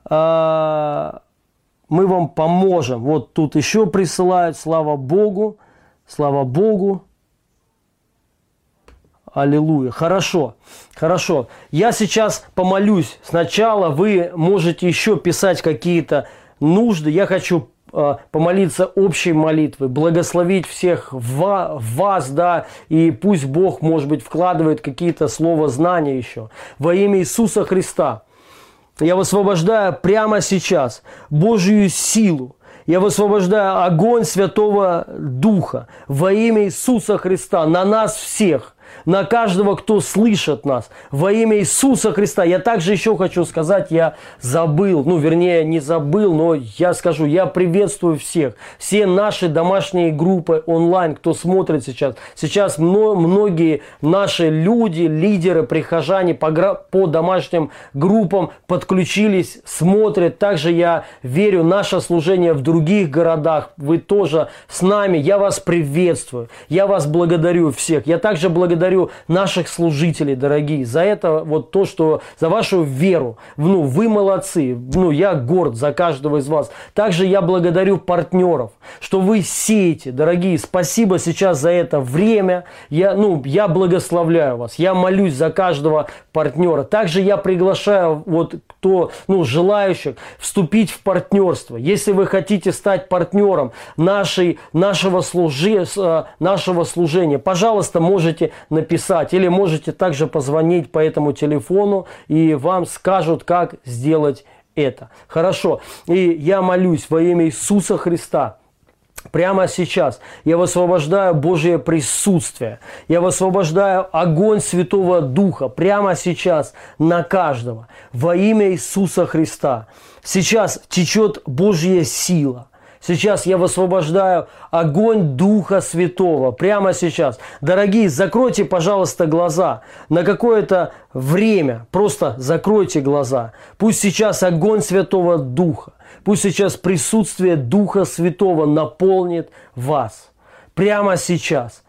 э, мы вам поможем. Вот тут еще присылают, слава Богу, слава Богу. Аллилуйя. Хорошо, хорошо. Я сейчас помолюсь. Сначала вы можете еще писать какие-то нужды. Я хочу э, помолиться общей молитвой, благословить всех вас, да, и пусть Бог, может быть, вкладывает какие-то слова знания еще. Во имя Иисуса Христа я высвобождаю прямо сейчас Божью силу, я высвобождаю огонь Святого Духа во имя Иисуса Христа на нас всех на каждого, кто слышит нас. Во имя Иисуса Христа. Я также еще хочу сказать, я забыл, ну, вернее, не забыл, но я скажу, я приветствую всех. Все наши домашние группы онлайн, кто смотрит сейчас. Сейчас многие наши люди, лидеры, прихожане по, по домашним группам подключились, смотрят. Также я верю, наше служение в других городах. Вы тоже с нами. Я вас приветствую. Я вас благодарю всех. Я также благодарю благодарю наших служителей, дорогие, за это вот то, что за вашу веру. Ну, вы молодцы. Ну, я горд за каждого из вас. Также я благодарю партнеров, что вы сеете, дорогие. Спасибо сейчас за это время. Я, ну, я благословляю вас. Я молюсь за каждого партнера. Также я приглашаю вот кто, ну, желающих вступить в партнерство. Если вы хотите стать партнером нашей, нашего, служи, э, нашего служения, пожалуйста, можете написать или можете также позвонить по этому телефону и вам скажут, как сделать это. Хорошо. И я молюсь во имя Иисуса Христа. Прямо сейчас я высвобождаю Божье присутствие. Я высвобождаю огонь Святого Духа прямо сейчас на каждого. Во имя Иисуса Христа. Сейчас течет Божья сила. Сейчас я высвобождаю огонь Духа Святого. Прямо сейчас. Дорогие, закройте, пожалуйста, глаза на какое-то время. Просто закройте глаза. Пусть сейчас огонь Святого Духа, пусть сейчас присутствие Духа Святого наполнит вас. Прямо сейчас.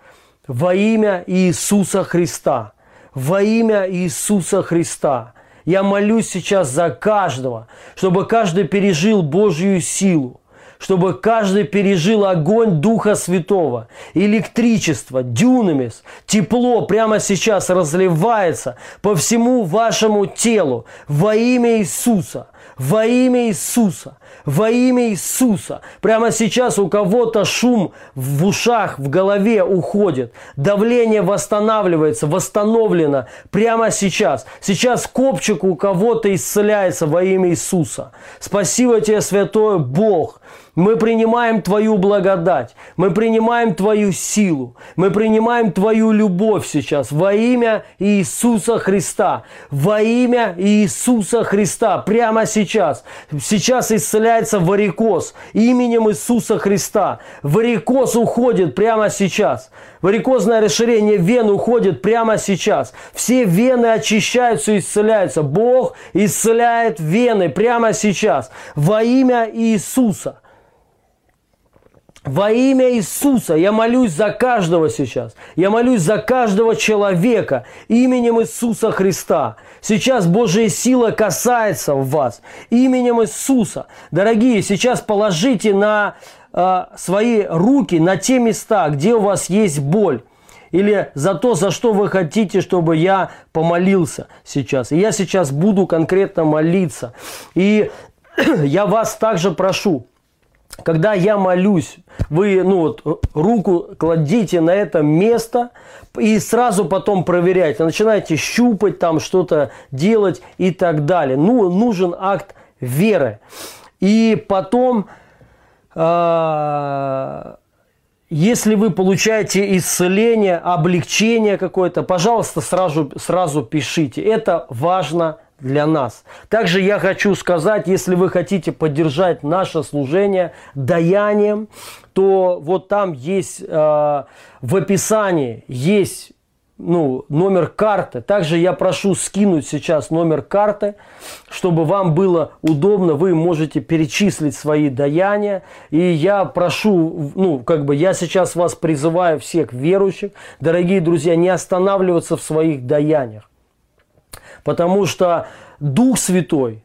Во имя Иисуса Христа. Во имя Иисуса Христа. Я молюсь сейчас за каждого, чтобы каждый пережил Божью силу чтобы каждый пережил огонь Духа Святого, электричество, дюнамис, тепло прямо сейчас разливается по всему вашему телу во имя Иисуса. во имя Иисуса, во имя Иисуса. Прямо сейчас у кого-то шум в ушах, в голове уходит. Давление восстанавливается, восстановлено прямо сейчас. Сейчас копчик у кого-то исцеляется во имя Иисуса. Спасибо тебе, Святой Бог. Мы принимаем Твою благодать, мы принимаем Твою силу, мы принимаем Твою любовь сейчас во имя Иисуса Христа, во имя Иисуса Христа, прямо сейчас. Сейчас исцеляется варикоз именем Иисуса Христа. Варикоз уходит прямо сейчас. Варикозное расширение вен уходит прямо сейчас. Все вены очищаются и исцеляются. Бог исцеляет вены прямо сейчас во имя Иисуса. Во имя Иисуса я молюсь за каждого сейчас. Я молюсь за каждого человека именем Иисуса Христа. Сейчас Божья сила касается вас именем Иисуса. Дорогие, сейчас положите на э, свои руки на те места, где у вас есть боль или за то, за что вы хотите, чтобы я помолился сейчас. И я сейчас буду конкретно молиться. И я вас также прошу, когда я молюсь, вы ну, вот, руку кладите на это место и сразу потом проверяйте. Начинаете щупать, там что-то делать и так далее. Ну, нужен акт веры. И потом, э, если вы получаете исцеление, облегчение какое-то, пожалуйста, сразу, сразу пишите. Это важно для нас. Также я хочу сказать, если вы хотите поддержать наше служение даянием, то вот там есть э, в описании есть ну, номер карты. Также я прошу скинуть сейчас номер карты, чтобы вам было удобно. Вы можете перечислить свои даяния. И я прошу, ну, как бы я сейчас вас призываю всех верующих, дорогие друзья, не останавливаться в своих даяниях. Потому что Дух Святой,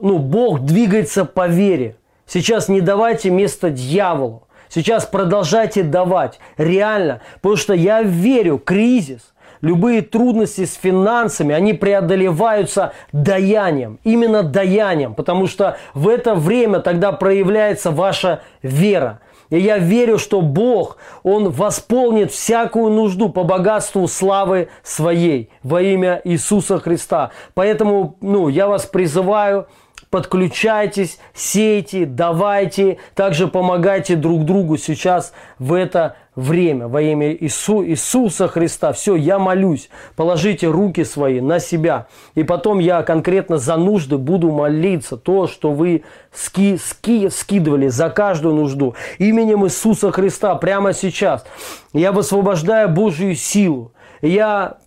ну, Бог двигается по вере. Сейчас не давайте место дьяволу. Сейчас продолжайте давать. Реально. Потому что я верю, кризис, любые трудности с финансами, они преодолеваются даянием. Именно даянием. Потому что в это время тогда проявляется ваша вера. И я верю, что Бог, Он восполнит всякую нужду по богатству славы своей во имя Иисуса Христа. Поэтому ну, я вас призываю, подключайтесь, сейте, давайте, также помогайте друг другу сейчас в это время во имя Иису, Иисуса Христа. Все, я молюсь. Положите руки свои на себя. И потом я конкретно за нужды буду молиться. То, что вы ски, ски, скидывали за каждую нужду. Именем Иисуса Христа прямо сейчас. Я высвобождаю Божью силу. Я,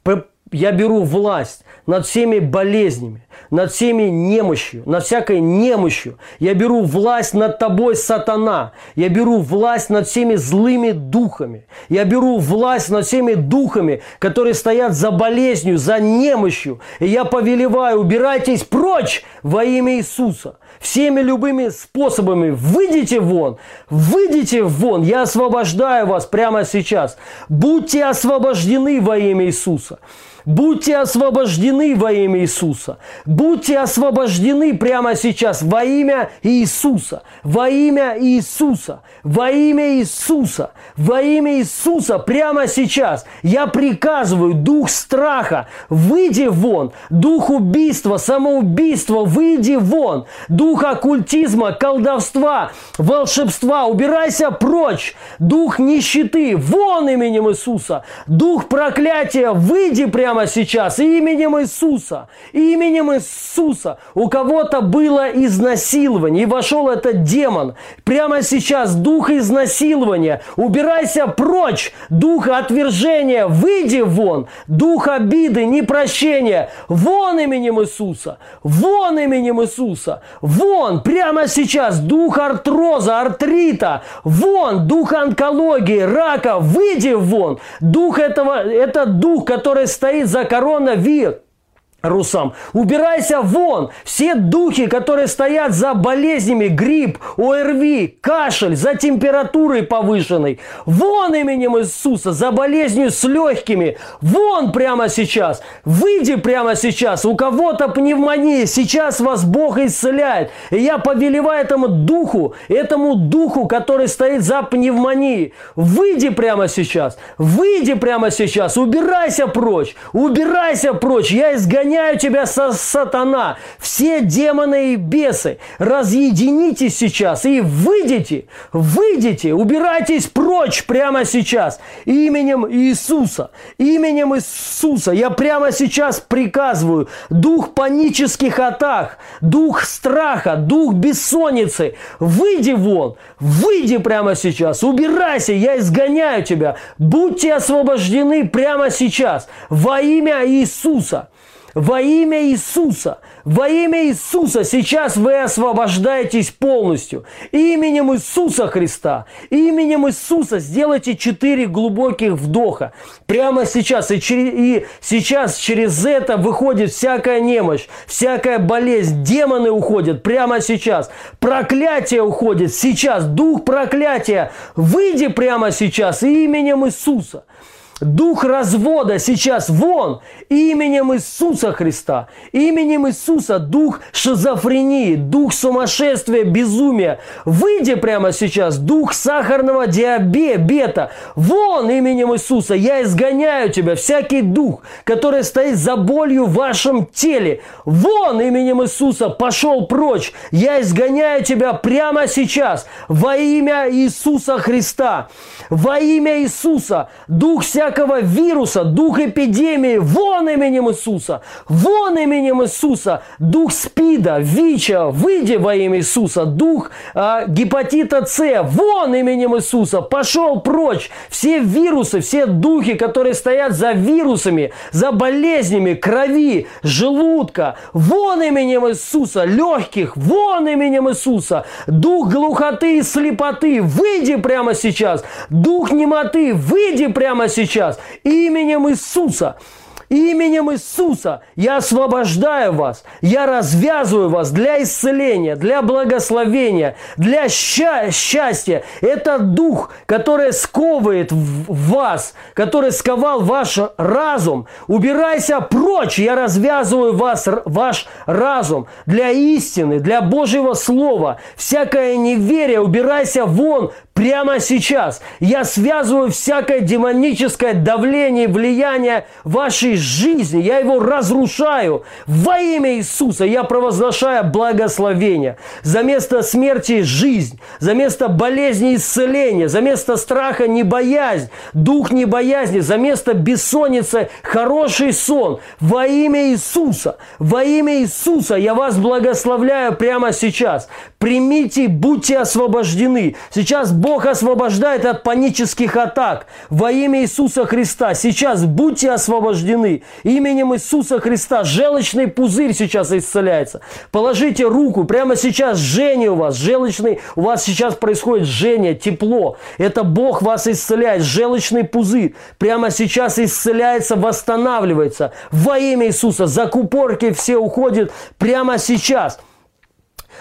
я беру власть над всеми болезнями, над всеми немощью, над всякой немощью. Я беру власть над тобой, сатана. Я беру власть над всеми злыми духами. Я беру власть над всеми духами, которые стоят за болезнью, за немощью. И я повелеваю, убирайтесь прочь во имя Иисуса. Всеми любыми способами выйдите вон, выйдите вон. Я освобождаю вас прямо сейчас. Будьте освобождены во имя Иисуса. Будьте освобождены во имя Иисуса. Будьте освобождены прямо сейчас во имя Иисуса. Во имя Иисуса. Во имя Иисуса. Во имя Иисуса прямо сейчас. Я приказываю, дух страха, выйди вон. Дух убийства, самоубийства, выйди вон. Дух оккультизма, колдовства, волшебства, убирайся прочь. Дух нищеты, вон именем Иисуса. Дух проклятия, выйди прямо прямо сейчас именем Иисуса, именем Иисуса. У кого-то было изнасилование, и вошел этот демон. Прямо сейчас дух изнасилования. Убирайся прочь, дух отвержения, выйди вон. Дух обиды, непрощения, вон именем Иисуса, вон именем Иисуса, вон, прямо сейчас дух артроза, артрита, вон, дух онкологии, рака, выйди вон. Дух этого, это дух, который стоит стоит за коронавирус. Русам. Убирайся вон! Все духи, которые стоят за болезнями, грипп, ОРВИ, кашель, за температурой повышенной. Вон именем Иисуса, за болезнью с легкими. Вон прямо сейчас. Выйди прямо сейчас. У кого-то пневмония. Сейчас вас Бог исцеляет. И я повелеваю этому духу, этому духу, который стоит за пневмонией. Выйди прямо сейчас. Выйди прямо сейчас. Убирайся прочь. Убирайся прочь. Я изгоняю изгоняю тебя, сатана, все демоны и бесы, разъединитесь сейчас и выйдите, выйдите, убирайтесь прочь прямо сейчас именем Иисуса, именем Иисуса. Я прямо сейчас приказываю дух панических атак, дух страха, дух бессонницы, выйди вон, выйди прямо сейчас, убирайся, я изгоняю тебя, будьте освобождены прямо сейчас во имя Иисуса. Во имя Иисуса, во имя Иисуса сейчас вы освобождаетесь полностью. Именем Иисуса Христа, именем Иисуса сделайте четыре глубоких вдоха. Прямо сейчас. И, через, и сейчас через это выходит всякая немощь, всякая болезнь. Демоны уходят прямо сейчас. Проклятие уходит сейчас. Дух проклятия. Выйди прямо сейчас именем Иисуса. Дух развода сейчас вон именем Иисуса Христа. Именем Иисуса дух шизофрении, дух сумасшествия, безумия. Выйди прямо сейчас, дух сахарного диабета. Вон именем Иисуса я изгоняю тебя, всякий дух, который стоит за болью в вашем теле. Вон именем Иисуса пошел прочь. Я изгоняю тебя прямо сейчас во имя Иисуса Христа. Во имя Иисуса. Дух всякого всякого вируса, дух эпидемии, вон именем Иисуса, вон именем Иисуса, дух СПИДа, ВИЧа, выйди во имя Иисуса, дух э, гепатита С, вон именем Иисуса, пошел прочь, все вирусы, все духи, которые стоят за вирусами, за болезнями, крови, желудка, вон именем Иисуса, легких, вон именем Иисуса, дух глухоты и слепоты, выйди прямо сейчас, дух немоты, выйди прямо сейчас, сейчас именем Иисуса. Именем Иисуса я освобождаю вас, я развязываю вас для исцеления, для благословения, для счастья. Это дух, который сковывает вас, который сковал ваш разум. Убирайся прочь, я развязываю вас, ваш разум для истины, для Божьего Слова. Всякое неверие, убирайся вон, Прямо сейчас я связываю всякое демоническое давление влияние вашей жизни. Я его разрушаю. Во имя Иисуса я провозглашаю благословение. За место смерти – жизнь. За место болезни – исцеление. За место страха – не боязнь. Дух не боязни. За место бессонницы – хороший сон. Во имя Иисуса. Во имя Иисуса я вас благословляю прямо сейчас. Примите, будьте освобождены. Сейчас Бог освобождает от панических атак во имя Иисуса Христа. Сейчас будьте освобождены именем Иисуса Христа. Желчный пузырь сейчас исцеляется. Положите руку, прямо сейчас жжение у вас, желчный, у вас сейчас происходит жжение, тепло. Это Бог вас исцеляет, желчный пузырь. Прямо сейчас исцеляется, восстанавливается во имя Иисуса. Закупорки все уходят прямо сейчас.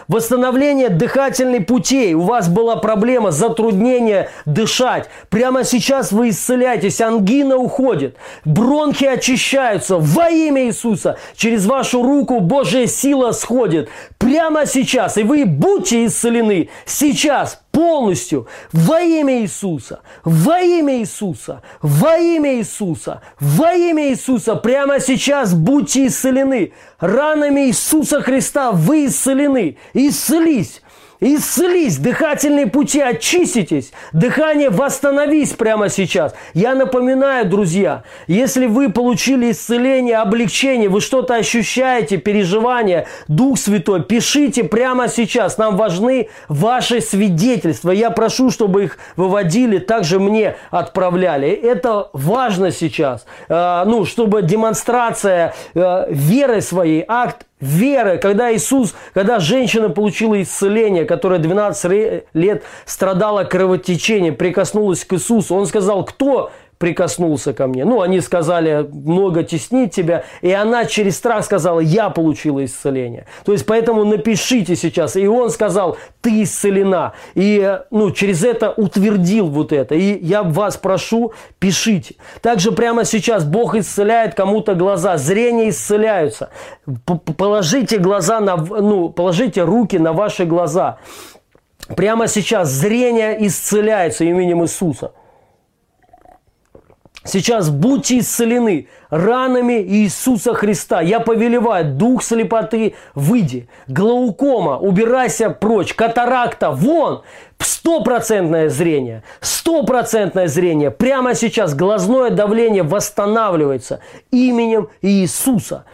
Восстановление дыхательных путей. У вас была проблема, затруднение дышать. Прямо сейчас вы исцеляетесь, ангина уходит, бронхи очищаются во имя Иисуса. Через вашу руку Божья сила сходит. Прямо сейчас. И вы будьте исцелены сейчас, полностью во имя Иисуса, во имя Иисуса, во имя Иисуса, во имя Иисуса. Прямо сейчас будьте исцелены. Ранами Иисуса Христа вы исцелены. Исцелись. Исцелись, дыхательные пути очиститесь, дыхание восстановись прямо сейчас. Я напоминаю, друзья, если вы получили исцеление, облегчение, вы что-то ощущаете, переживания, Дух Святой, пишите прямо сейчас. Нам важны ваши свидетельства. Я прошу, чтобы их выводили, также мне отправляли. Это важно сейчас. Э, ну, чтобы демонстрация э, веры своей, акт веры, когда Иисус, когда женщина получила исцеление, которая 12 лет страдала кровотечением, прикоснулась к Иисусу, он сказал, кто прикоснулся ко мне. Ну, они сказали, много теснит тебя. И она через страх сказала, я получила исцеление. То есть, поэтому напишите сейчас. И он сказал, ты исцелена. И, ну, через это утвердил вот это. И я вас прошу, пишите. Также прямо сейчас Бог исцеляет кому-то глаза. Зрение исцеляются. Положите глаза на, ну, положите руки на ваши глаза. Прямо сейчас зрение исцеляется именем Иисуса. Сейчас будьте исцелены ранами Иисуса Христа. Я повелеваю, дух слепоты, выйди. Глаукома, убирайся прочь. Катаракта, вон. Стопроцентное зрение. Стопроцентное зрение. Прямо сейчас глазное давление восстанавливается именем Иисуса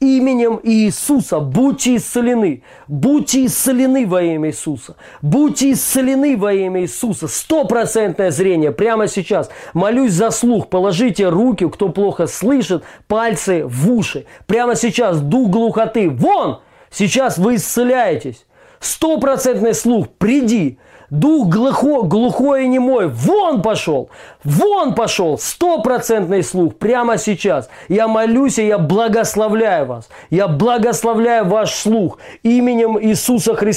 именем Иисуса будьте исцелены. Будьте исцелены во имя Иисуса. Будьте исцелены во имя Иисуса. Стопроцентное зрение прямо сейчас. Молюсь за слух. Положите руки, кто плохо слышит, пальцы в уши. Прямо сейчас дух глухоты. Вон! Сейчас вы исцеляетесь. Стопроцентный слух. Приди. Дух глухо, глухой и немой, вон пошел, вон пошел, стопроцентный слух прямо сейчас. Я молюсь и я благословляю вас. Я благословляю ваш слух именем Иисуса, Хри...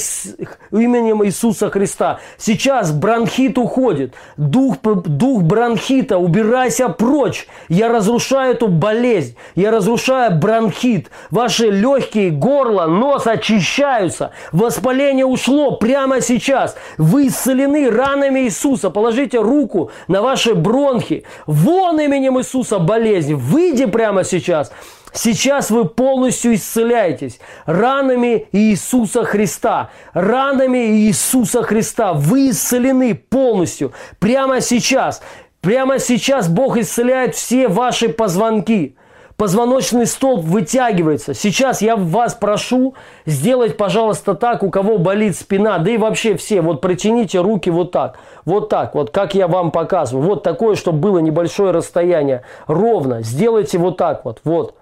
именем Иисуса Христа. Сейчас бронхит уходит, дух, дух бронхита, убирайся прочь. Я разрушаю эту болезнь, я разрушаю бронхит. Ваши легкие, горло, нос очищаются. Воспаление ушло прямо сейчас. Вы исцелены ранами Иисуса. Положите руку на ваши бронхи. Вон именем Иисуса болезнь. Выйди прямо сейчас. Сейчас вы полностью исцеляетесь ранами Иисуса Христа. Ранами Иисуса Христа. Вы исцелены полностью. Прямо сейчас. Прямо сейчас Бог исцеляет все ваши позвонки позвоночный столб вытягивается. Сейчас я вас прошу сделать, пожалуйста, так, у кого болит спина, да и вообще все, вот протяните руки вот так, вот так, вот как я вам показываю, вот такое, чтобы было небольшое расстояние, ровно, сделайте вот так вот, вот.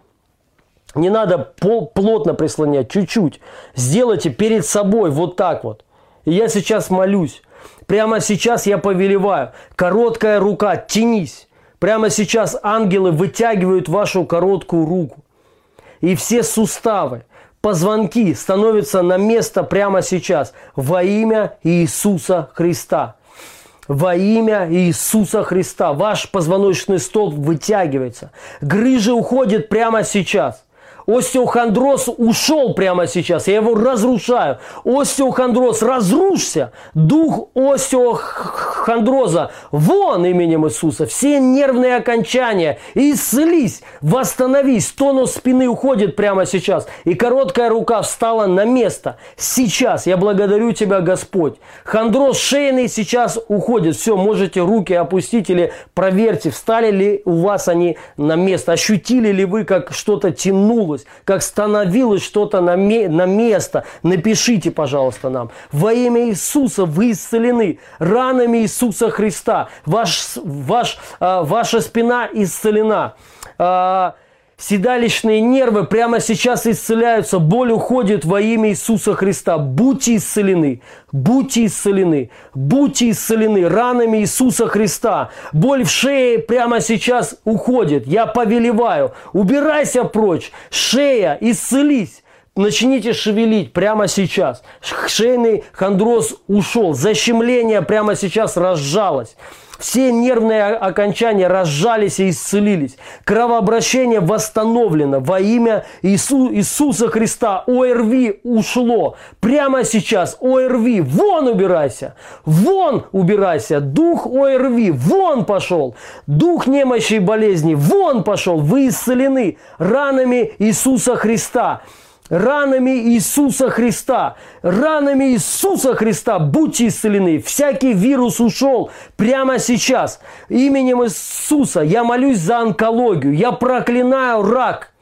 Не надо плотно прислонять, чуть-чуть. Сделайте перед собой вот так вот. И я сейчас молюсь. Прямо сейчас я повелеваю. Короткая рука, тянись. Прямо сейчас ангелы вытягивают вашу короткую руку. И все суставы, позвонки становятся на место прямо сейчас во имя Иисуса Христа. Во имя Иисуса Христа. Ваш позвоночный столб вытягивается. Грыжи уходят прямо сейчас. Остеохондроз ушел прямо сейчас. Я его разрушаю. Остеохондроз, разрушься. Дух остеохондроза. Вон именем Иисуса. Все нервные окончания. Исцелись. Восстановись. Тонус спины уходит прямо сейчас. И короткая рука встала на место. Сейчас. Я благодарю Тебя, Господь. Хондроз шейный сейчас уходит. Все, можете руки опустить или проверьте, встали ли у вас они на место. Ощутили ли вы, как что-то тянулось становилось, как становилось что-то на, ме- на место. Напишите, пожалуйста, нам. Во имя Иисуса вы исцелены. Ранами Иисуса Христа. Ваш, ваш, а, ваша спина исцелена. А, Седалищные нервы прямо сейчас исцеляются, боль уходит во имя Иисуса Христа. Будьте исцелены, будьте исцелены, будьте исцелены ранами Иисуса Христа. Боль в шее прямо сейчас уходит. Я повелеваю, убирайся прочь, шея, исцелись. Начните шевелить прямо сейчас. Шейный хондроз ушел, защемление прямо сейчас разжалось. Все нервные окончания разжались и исцелились. Кровообращение восстановлено во имя Иису, Иисуса Христа. ОРВИ ушло. Прямо сейчас ОРВИ. Вон убирайся. Вон убирайся. Дух ОРВИ. Вон пошел. Дух немощи и болезни. Вон пошел. Вы исцелены ранами Иисуса Христа ранами Иисуса Христа, ранами Иисуса Христа будьте исцелены. Всякий вирус ушел прямо сейчас. Именем Иисуса я молюсь за онкологию. Я проклинаю рак.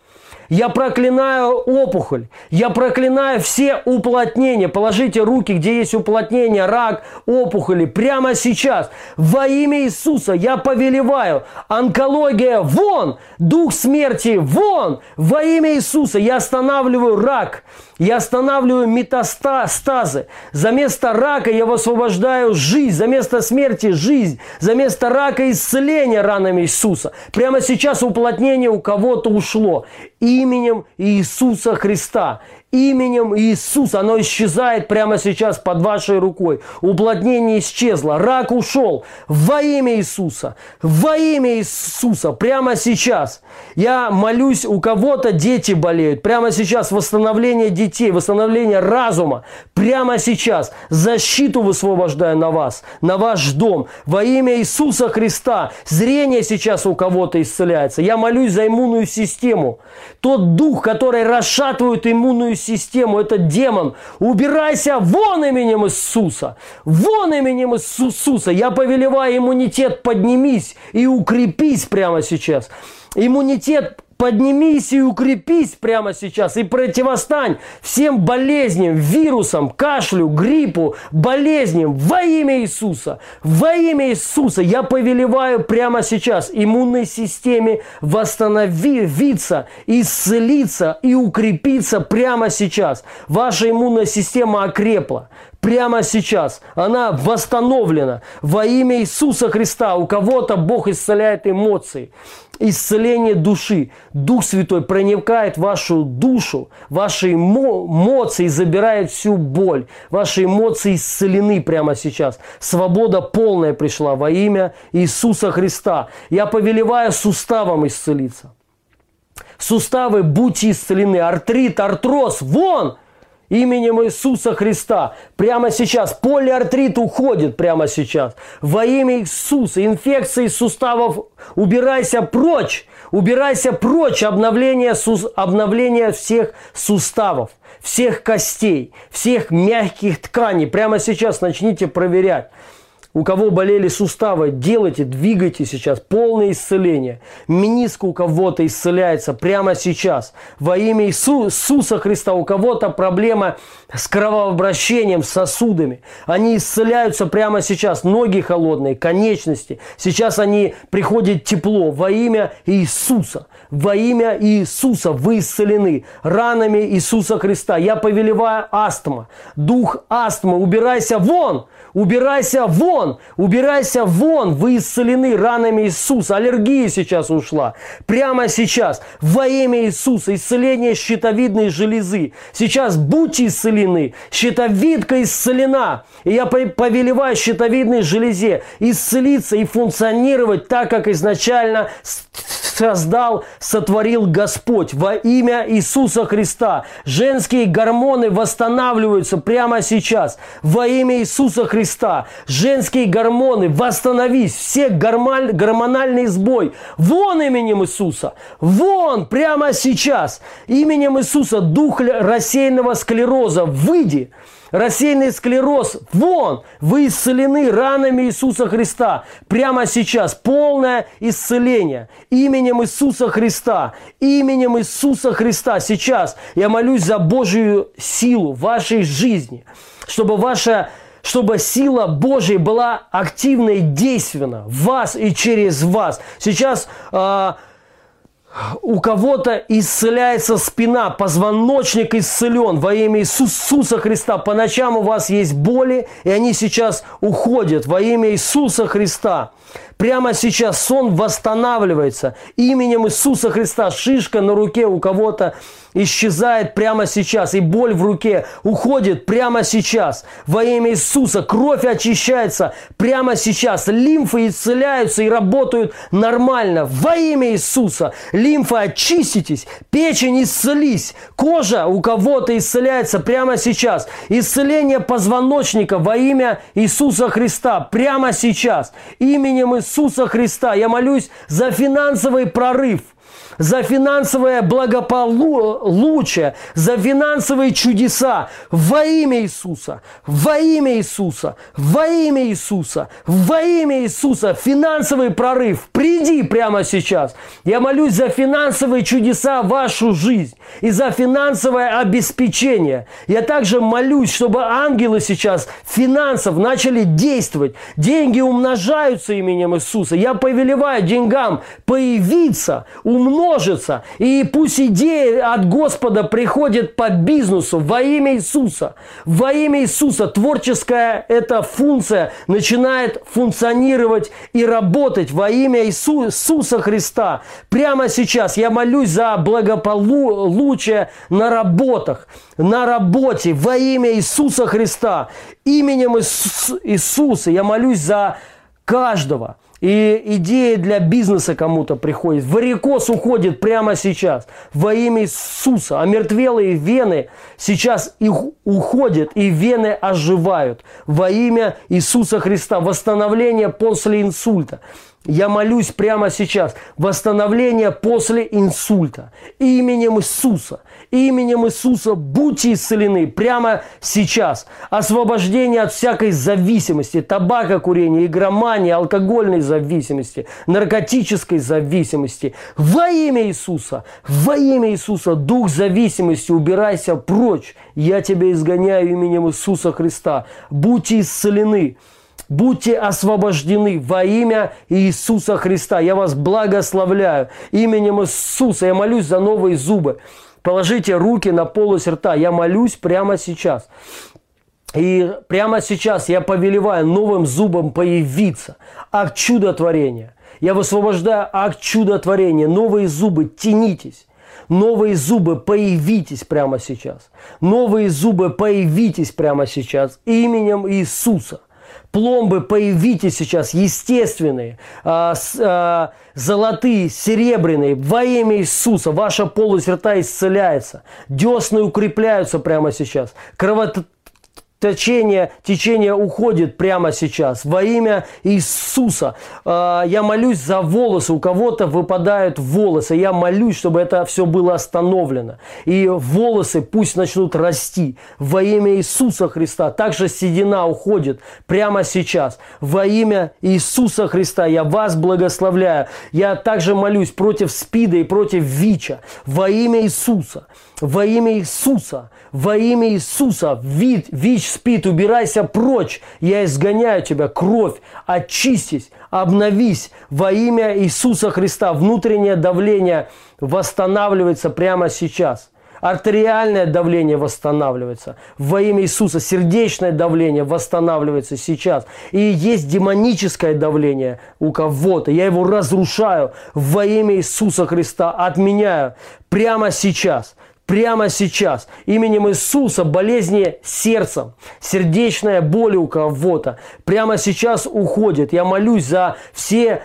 Я проклинаю опухоль. Я проклинаю все уплотнения. Положите руки, где есть уплотнение, рак, опухоли. Прямо сейчас. Во имя Иисуса я повелеваю. Онкология вон. Дух смерти вон. Во имя Иисуса я останавливаю рак. Я останавливаю метастазы. За место рака я высвобождаю жизнь. За место смерти жизнь. За место рака исцеление ранами Иисуса. Прямо сейчас уплотнение у кого-то ушло. Именем Иисуса Христа именем Иисуса. Оно исчезает прямо сейчас под вашей рукой. Уплотнение исчезло. Рак ушел. Во имя Иисуса. Во имя Иисуса. Прямо сейчас. Я молюсь, у кого-то дети болеют. Прямо сейчас восстановление детей, восстановление разума. Прямо сейчас. Защиту высвобождаю на вас, на ваш дом. Во имя Иисуса Христа. Зрение сейчас у кого-то исцеляется. Я молюсь за иммунную систему. Тот дух, который расшатывает иммунную систему, это демон. Убирайся вон именем Иисуса. Вон именем Иисуса. Я повелеваю иммунитет, поднимись и укрепись прямо сейчас. Иммунитет Поднимись и укрепись прямо сейчас и противостань всем болезням, вирусам, кашлю, гриппу, болезням во имя Иисуса. Во имя Иисуса я повелеваю прямо сейчас иммунной системе восстановиться, исцелиться и укрепиться прямо сейчас. Ваша иммунная система окрепла прямо сейчас. Она восстановлена во имя Иисуса Христа. У кого-то Бог исцеляет эмоции исцеление души. Дух Святой проникает в вашу душу, ваши эмоции, забирает всю боль. Ваши эмоции исцелены прямо сейчас. Свобода полная пришла во имя Иисуса Христа. Я повелеваю суставам исцелиться. Суставы будьте исцелены. Артрит, артроз, вон! Именем Иисуса Христа. Прямо сейчас. Полиартрит уходит прямо сейчас. Во имя Иисуса. Инфекции суставов убирайся прочь. Убирайся прочь. Обновление, обновление всех суставов, всех костей, всех мягких тканей. Прямо сейчас начните проверять у кого болели суставы, делайте, двигайте сейчас. Полное исцеление. Миниска у кого-то исцеляется прямо сейчас. Во имя Иисуса Христа у кого-то проблема с кровообращением, с сосудами. Они исцеляются прямо сейчас. Ноги холодные, конечности. Сейчас они приходят тепло во имя Иисуса. Во имя Иисуса вы исцелены ранами Иисуса Христа. Я повелеваю астма. Дух астмы, убирайся вон! Убирайся вон! Убирайся вон! Вы исцелены ранами Иисуса. Аллергия сейчас ушла. Прямо сейчас. Во имя Иисуса. Исцеление щитовидной железы. Сейчас будьте исцелены. Щитовидка исцелена. И я повелеваю щитовидной железе исцелиться и функционировать так, как изначально создал, сотворил Господь во имя Иисуса Христа. Женские гормоны восстанавливаются прямо сейчас во имя Иисуса Христа. Женские гормоны, восстановись, все гормон, гормональный сбой. Вон именем Иисуса, вон прямо сейчас именем Иисуса дух рассеянного склероза, выйди. Рассеянный склероз, вон, вы исцелены ранами Иисуса Христа. Прямо сейчас полное исцеление именем Иисуса Христа. Именем Иисуса Христа сейчас я молюсь за Божию силу в вашей жизни, чтобы ваша чтобы сила Божья была активна и действенна в вас и через вас. Сейчас э, у кого-то исцеляется спина, позвоночник исцелен во имя Иисуса Христа. По ночам у вас есть боли, и они сейчас уходят во имя Иисуса Христа. Прямо сейчас сон восстанавливается именем Иисуса Христа. Шишка на руке у кого-то исчезает прямо сейчас, и боль в руке уходит прямо сейчас. Во имя Иисуса кровь очищается прямо сейчас. Лимфы исцеляются и работают нормально. Во имя Иисуса лимфа очиститесь, печень исцелись, кожа у кого-то исцеляется прямо сейчас. Исцеление позвоночника во имя Иисуса Христа прямо сейчас. Именем Иисуса Христа я молюсь за финансовый прорыв – за финансовое благополучие, за финансовые чудеса во имя Иисуса, во имя Иисуса, во имя Иисуса, во имя Иисуса. Финансовый прорыв, приди прямо сейчас. Я молюсь за финансовые чудеса в вашу жизнь и за финансовое обеспечение. Я также молюсь, чтобы ангелы сейчас финансов начали действовать. Деньги умножаются именем Иисуса. Я повелеваю деньгам появиться, умножиться. И пусть идеи от Господа приходят по бизнесу во имя Иисуса. Во имя Иисуса творческая эта функция начинает функционировать и работать во имя Иисуса Христа. Прямо сейчас я молюсь за благополучие на работах, на работе во имя Иисуса Христа. Именем Иисуса я молюсь за каждого. И идея для бизнеса кому-то приходит. Варикоз уходит прямо сейчас. Во имя Иисуса. А мертвелые вены сейчас их уходят, и вены оживают. Во имя Иисуса Христа. Восстановление после инсульта. Я молюсь прямо сейчас. Восстановление после инсульта. Именем Иисуса. Именем Иисуса будьте исцелены прямо сейчас. Освобождение от всякой зависимости, табака, курения, игромании, алкогольной зависимости, наркотической зависимости. Во имя Иисуса, во имя Иисуса, дух зависимости, убирайся прочь. Я тебя изгоняю именем Иисуса Христа. Будьте исцелены. Будьте освобождены во имя Иисуса Христа. Я вас благословляю именем Иисуса. Я молюсь за новые зубы. Положите руки на полость рта. Я молюсь прямо сейчас. И прямо сейчас я повелеваю новым зубам появиться. Акт чудотворения. Я высвобождаю акт чудотворения. Новые зубы, тянитесь. Новые зубы, появитесь прямо сейчас. Новые зубы, появитесь прямо сейчас именем Иисуса пломбы появитесь сейчас, естественные, а, а, золотые, серебряные, во имя Иисуса. Ваша полость рта исцеляется. Десны укрепляются прямо сейчас. Кровот течение, течение уходит прямо сейчас. Во имя Иисуса. А, я молюсь за волосы. У кого-то выпадают волосы. Я молюсь, чтобы это все было остановлено. И волосы пусть начнут расти. Во имя Иисуса Христа. Также седина уходит прямо сейчас. Во имя Иисуса Христа. Я вас благословляю. Я также молюсь против СПИДа и против ВИЧа. Во имя Иисуса. Во имя Иисуса. Во имя Иисуса. Вид, ВИЧ спит, убирайся прочь, я изгоняю тебя, кровь, очистись, обновись во имя Иисуса Христа. Внутреннее давление восстанавливается прямо сейчас. Артериальное давление восстанавливается во имя Иисуса. Сердечное давление восстанавливается сейчас. И есть демоническое давление у кого-то. Я его разрушаю во имя Иисуса Христа. Отменяю прямо сейчас прямо сейчас именем Иисуса болезни сердцем, сердечная боль у кого-то прямо сейчас уходит. Я молюсь за все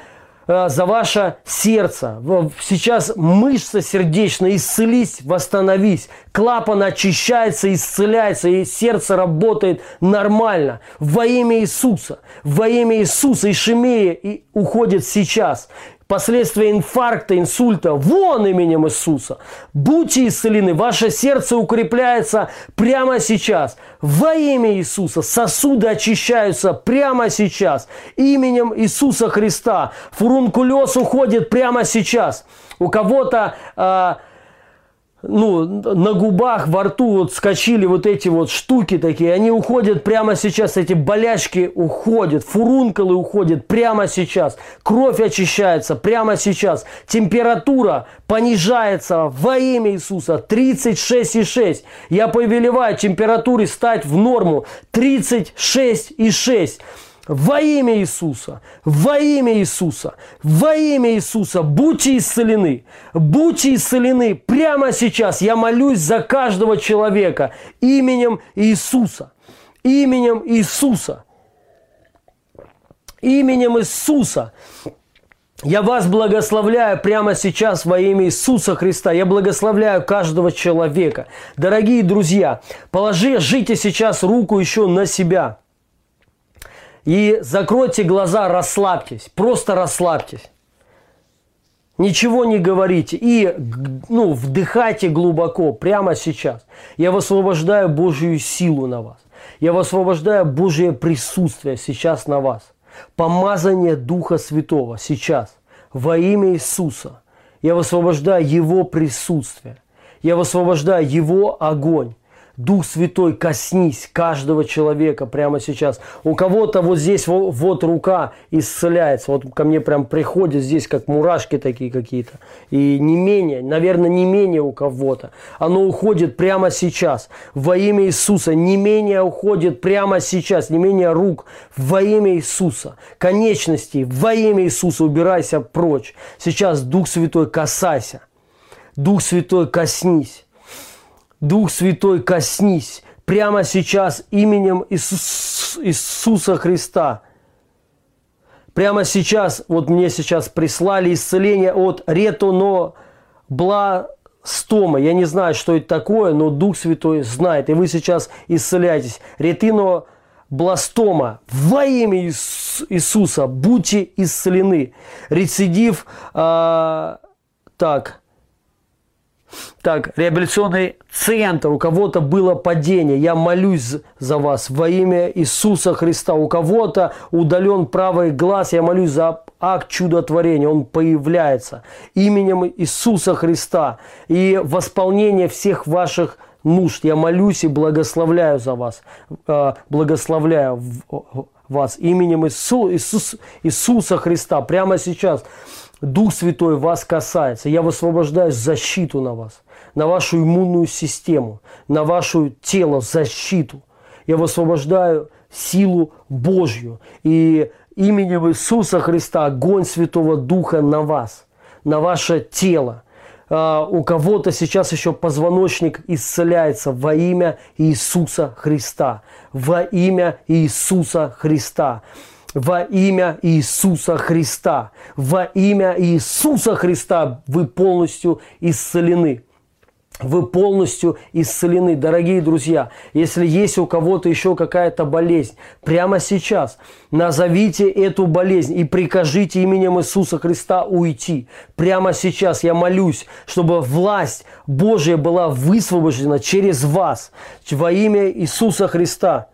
э, за ваше сердце. Сейчас мышца сердечная, исцелись, восстановись. Клапан очищается, исцеляется, и сердце работает нормально. Во имя Иисуса, во имя Иисуса, ишемия и уходит сейчас последствия инфаркта, инсульта, вон именем Иисуса. Будьте исцелены, ваше сердце укрепляется прямо сейчас. Во имя Иисуса сосуды очищаются прямо сейчас. Именем Иисуса Христа. Фурункулез уходит прямо сейчас. У кого-то... Э, ну, на губах, во рту вот скочили вот эти вот штуки такие, они уходят прямо сейчас, эти болячки уходят, фурункулы уходят прямо сейчас, кровь очищается прямо сейчас, температура понижается во имя Иисуса. 36,6. Я повелеваю температуре стать в норму. 36,6. Во имя Иисуса, во имя Иисуса, во имя Иисуса, будьте исцелены, будьте исцелены прямо сейчас. Я молюсь за каждого человека именем Иисуса, именем Иисуса, именем Иисуса. Я вас благословляю прямо сейчас во имя Иисуса Христа. Я благословляю каждого человека. Дорогие друзья, положите сейчас руку еще на себя – и закройте глаза, расслабьтесь, просто расслабьтесь. Ничего не говорите и ну, вдыхайте глубоко прямо сейчас. Я высвобождаю Божью силу на вас. Я высвобождаю Божье присутствие сейчас на вас. Помазание Духа Святого сейчас во имя Иисуса. Я высвобождаю Его присутствие. Я высвобождаю Его огонь. Дух Святой, коснись каждого человека прямо сейчас. У кого-то вот здесь вот, вот рука исцеляется. Вот ко мне прям приходит здесь как мурашки такие какие-то. И не менее, наверное, не менее у кого-то. Оно уходит прямо сейчас. Во имя Иисуса. Не менее уходит прямо сейчас. Не менее рук. Во имя Иисуса. Конечности. Во имя Иисуса. Убирайся прочь. Сейчас Дух Святой касайся. Дух Святой коснись. Дух Святой, коснись прямо сейчас именем Иисус, Иисуса Христа. Прямо сейчас, вот мне сейчас прислали исцеление от ретонобластома. Я не знаю, что это такое, но Дух Святой знает. И вы сейчас исцеляетесь. Ретинобластома. Во имя Иисуса будьте исцелены. Рецидив, э, так, так, реабилитационный центр, у кого-то было падение, я молюсь за вас во имя Иисуса Христа. У кого-то удален правый глаз, я молюсь за акт чудотворения, он появляется именем Иисуса Христа. И восполнение всех ваших нужд. Я молюсь и благословляю за вас, э, благословляю вас именем Иису, Иисус, Иисуса Христа прямо сейчас. Дух Святой вас касается. Я высвобождаю защиту на вас, на вашу иммунную систему, на ваше тело, защиту. Я высвобождаю силу Божью. И именем Иисуса Христа огонь Святого Духа на вас, на ваше тело. А, у кого-то сейчас еще позвоночник исцеляется во имя Иисуса Христа. Во имя Иисуса Христа во имя Иисуса Христа. Во имя Иисуса Христа вы полностью исцелены. Вы полностью исцелены, дорогие друзья. Если есть у кого-то еще какая-то болезнь, прямо сейчас назовите эту болезнь и прикажите именем Иисуса Христа уйти. Прямо сейчас я молюсь, чтобы власть Божья была высвобождена через вас во имя Иисуса Христа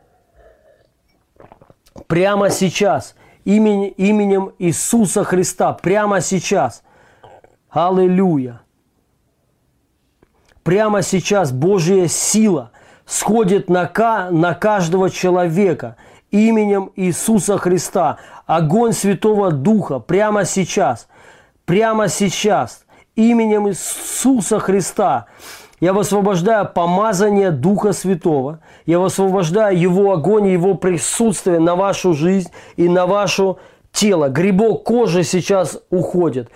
прямо сейчас, именем, именем Иисуса Христа, прямо сейчас. Аллилуйя. Прямо сейчас Божья сила сходит на, на каждого человека именем Иисуса Христа. Огонь Святого Духа прямо сейчас, прямо сейчас, именем Иисуса Христа я высвобождаю помазание Духа Святого. Я высвобождаю Его огонь, Его присутствие на вашу жизнь и на ваше тело. Грибок кожи сейчас уходит.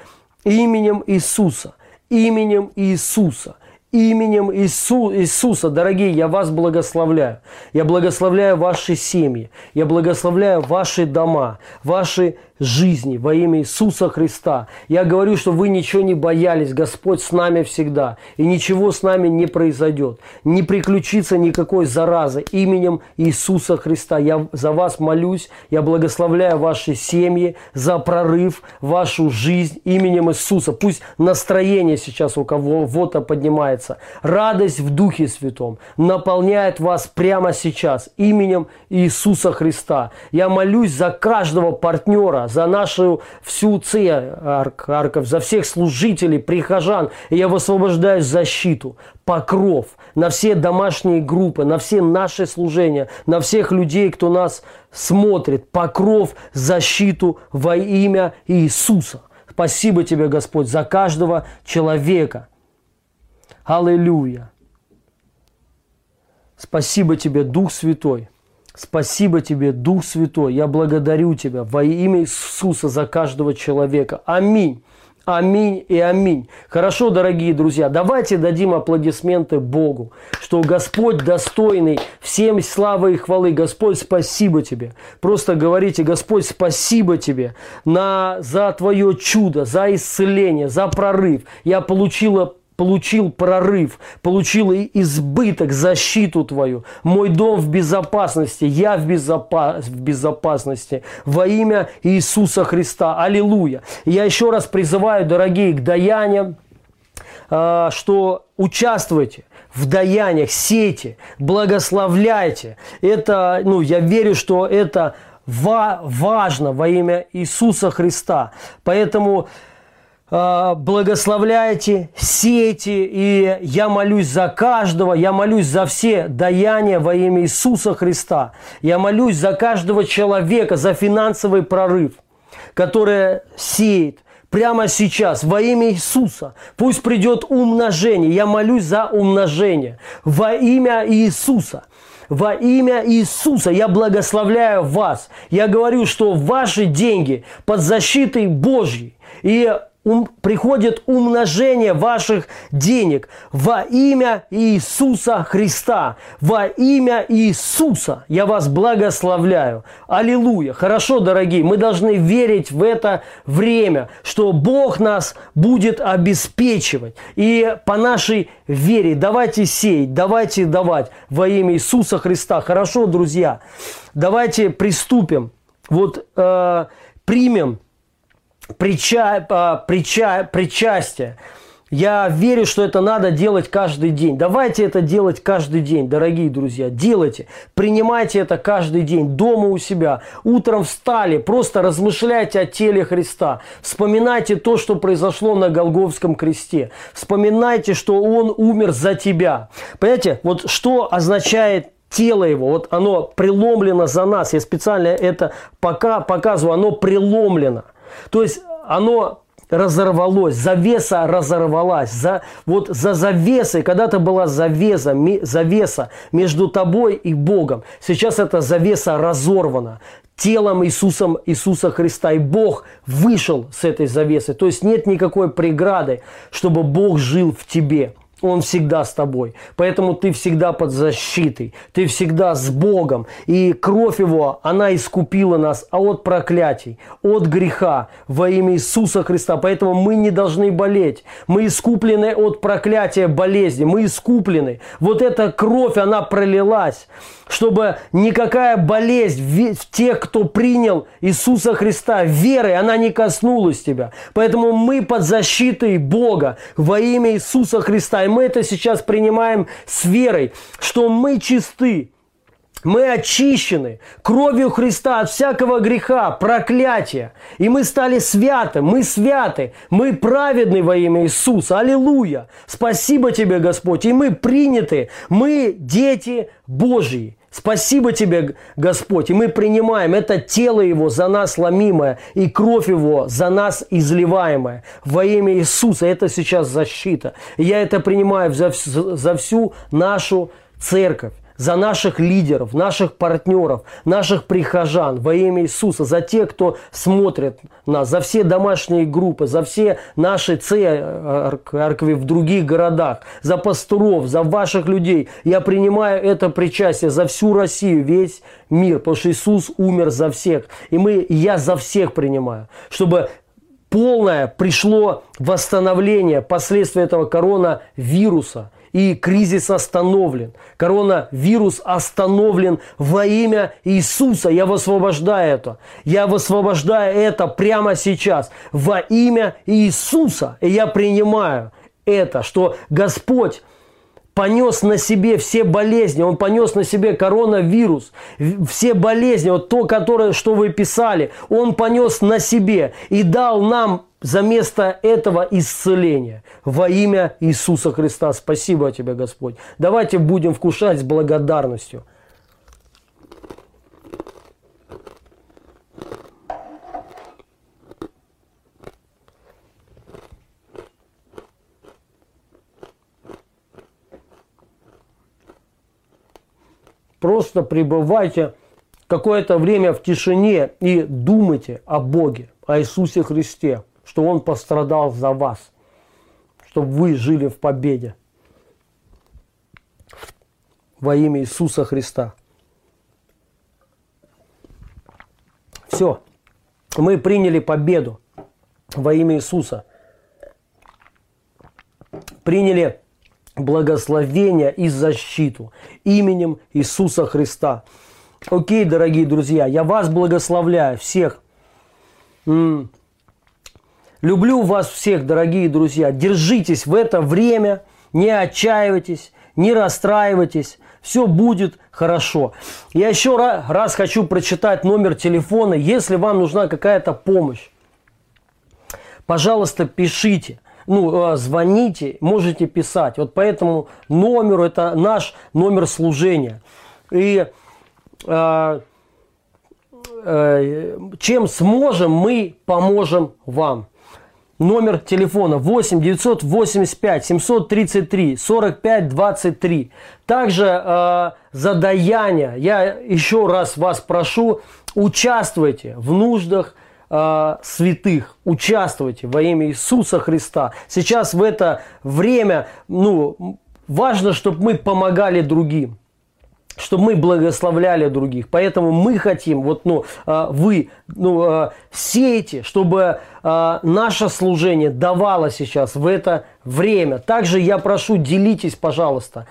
Именем Иисуса. Именем Иисуса именем Иису, Иисуса, дорогие, я вас благословляю. Я благословляю ваши семьи. Я благословляю ваши дома, ваши жизни во имя Иисуса Христа. Я говорю, что вы ничего не боялись. Господь с нами всегда. И ничего с нами не произойдет. Не приключится никакой заразы именем Иисуса Христа. Я за вас молюсь. Я благословляю ваши семьи за прорыв, вашу жизнь именем Иисуса. Пусть настроение сейчас у кого-то поднимается. Радость в Духе Святом наполняет вас прямо сейчас именем Иисуса Христа. Я молюсь за каждого партнера, за нашу всю церковь, за всех служителей, прихожан. И я высвобождаю защиту, покров на все домашние группы, на все наши служения, на всех людей, кто нас смотрит. Покров, защиту во имя Иисуса. Спасибо тебе, Господь, за каждого человека. Аллилуйя. Спасибо тебе, Дух Святой. Спасибо тебе, Дух Святой. Я благодарю тебя во имя Иисуса за каждого человека. Аминь. Аминь и аминь. Хорошо, дорогие друзья, давайте дадим аплодисменты Богу, что Господь достойный всем славы и хвалы. Господь, спасибо тебе. Просто говорите, Господь, спасибо тебе на, за твое чудо, за исцеление, за прорыв. Я получила получил прорыв, получил избыток, защиту Твою. Мой дом в безопасности, я в, безопа- в безопасности. Во имя Иисуса Христа. Аллилуйя. Я еще раз призываю, дорогие, к даяниям, а, что участвуйте в даяниях, сети, благословляйте. Это, ну, я верю, что это важно во имя Иисуса Христа. Поэтому благословляйте, сейте, и я молюсь за каждого, я молюсь за все даяния во имя Иисуса Христа. Я молюсь за каждого человека, за финансовый прорыв, который сеет, прямо сейчас во имя Иисуса. Пусть придет умножение. Я молюсь за умножение во имя Иисуса. Во имя Иисуса я благословляю вас. Я говорю, что ваши деньги под защитой Божьей. И ум, приходит умножение ваших денег во имя Иисуса Христа. Во имя Иисуса я вас благословляю. Аллилуйя. Хорошо, дорогие, мы должны верить в это время, что Бог нас будет обеспечивать. И по нашей вере давайте сеять, давайте давать во имя Иисуса Христа. Хорошо, друзья, давайте приступим. Вот э, примем прича, а, прича, причастие. Я верю, что это надо делать каждый день. Давайте это делать каждый день, дорогие друзья. Делайте, принимайте это каждый день, дома у себя. Утром встали, просто размышляйте о теле Христа. Вспоминайте то, что произошло на Голговском кресте. Вспоминайте, что Он умер за тебя. Понимаете, вот что означает тело его, вот оно преломлено за нас. Я специально это пока показываю, оно преломлено. То есть оно разорвалось, завеса разорвалась. За, вот за завесой, когда-то была завеса, ми, завеса между тобой и Богом. Сейчас эта завеса разорвана телом Иисусом, Иисуса Христа. И Бог вышел с этой завесы. То есть нет никакой преграды, чтобы Бог жил в тебе. Он всегда с тобой. Поэтому ты всегда под защитой. Ты всегда с Богом. И кровь Его, она искупила нас от проклятий, от греха во имя Иисуса Христа. Поэтому мы не должны болеть. Мы искуплены от проклятия болезни. Мы искуплены. Вот эта кровь, она пролилась чтобы никакая болезнь в тех, кто принял Иисуса Христа верой, она не коснулась тебя. Поэтому мы под защитой Бога во имя Иисуса Христа. И мы это сейчас принимаем с верой, что мы чисты. Мы очищены кровью Христа от всякого греха, проклятия. И мы стали святы, мы святы, мы праведны во имя Иисуса. Аллилуйя! Спасибо тебе, Господь. И мы приняты, мы дети Божьи. Спасибо тебе, Господь, и мы принимаем это тело Его за нас ломимое и кровь Его за нас изливаемая во имя Иисуса. Это сейчас защита. И я это принимаю за, за всю нашу церковь за наших лидеров, наших партнеров, наших прихожан во имя Иисуса, за тех, кто смотрит нас, за все домашние группы, за все наши церкви в других городах, за пасторов, за ваших людей. Я принимаю это причастие за всю Россию, весь мир, потому что Иисус умер за всех. И мы, я за всех принимаю, чтобы полное пришло восстановление последствий этого коронавируса – и кризис остановлен. Коронавирус остановлен во имя Иисуса. Я высвобождаю это. Я высвобождаю это прямо сейчас во имя Иисуса. И я принимаю это, что Господь понес на себе все болезни, он понес на себе коронавирус, все болезни, вот то, которое, что вы писали, он понес на себе и дал нам за место этого исцеления во имя Иисуса Христа. Спасибо тебе, Господь. Давайте будем вкушать с благодарностью. Просто пребывайте какое-то время в тишине и думайте о Боге, о Иисусе Христе что Он пострадал за вас, чтобы вы жили в победе во имя Иисуса Христа. Все, мы приняли победу во имя Иисуса. приняли благословение и защиту именем Иисуса Христа. Окей, дорогие друзья, я вас благословляю, всех. Люблю вас всех, дорогие друзья. Держитесь в это время, не отчаивайтесь, не расстраивайтесь. Все будет хорошо. Я еще раз хочу прочитать номер телефона. Если вам нужна какая-то помощь, пожалуйста, пишите. Ну, э, звоните, можете писать. Вот по этому номеру, это наш номер служения. И э, э, чем сможем, мы поможем вам. Номер телефона 8 985 733 45 23. Также э, за даяние я еще раз вас прошу, участвуйте в нуждах э, святых, участвуйте во имя Иисуса Христа. Сейчас в это время ну, важно, чтобы мы помогали другим чтобы мы благословляли других. Поэтому мы хотим, вот, ну, а, вы, ну, а, сеете, чтобы наше служение давало сейчас в это время. Также я прошу, делитесь, пожалуйста,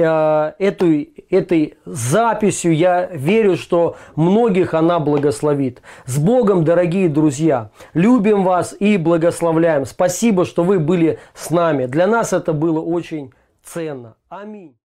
этой, этой записью. Я верю, что многих она благословит. С Богом, дорогие друзья! Любим вас и благословляем. Спасибо, что вы были с нами. Для нас это было очень ценно. Аминь.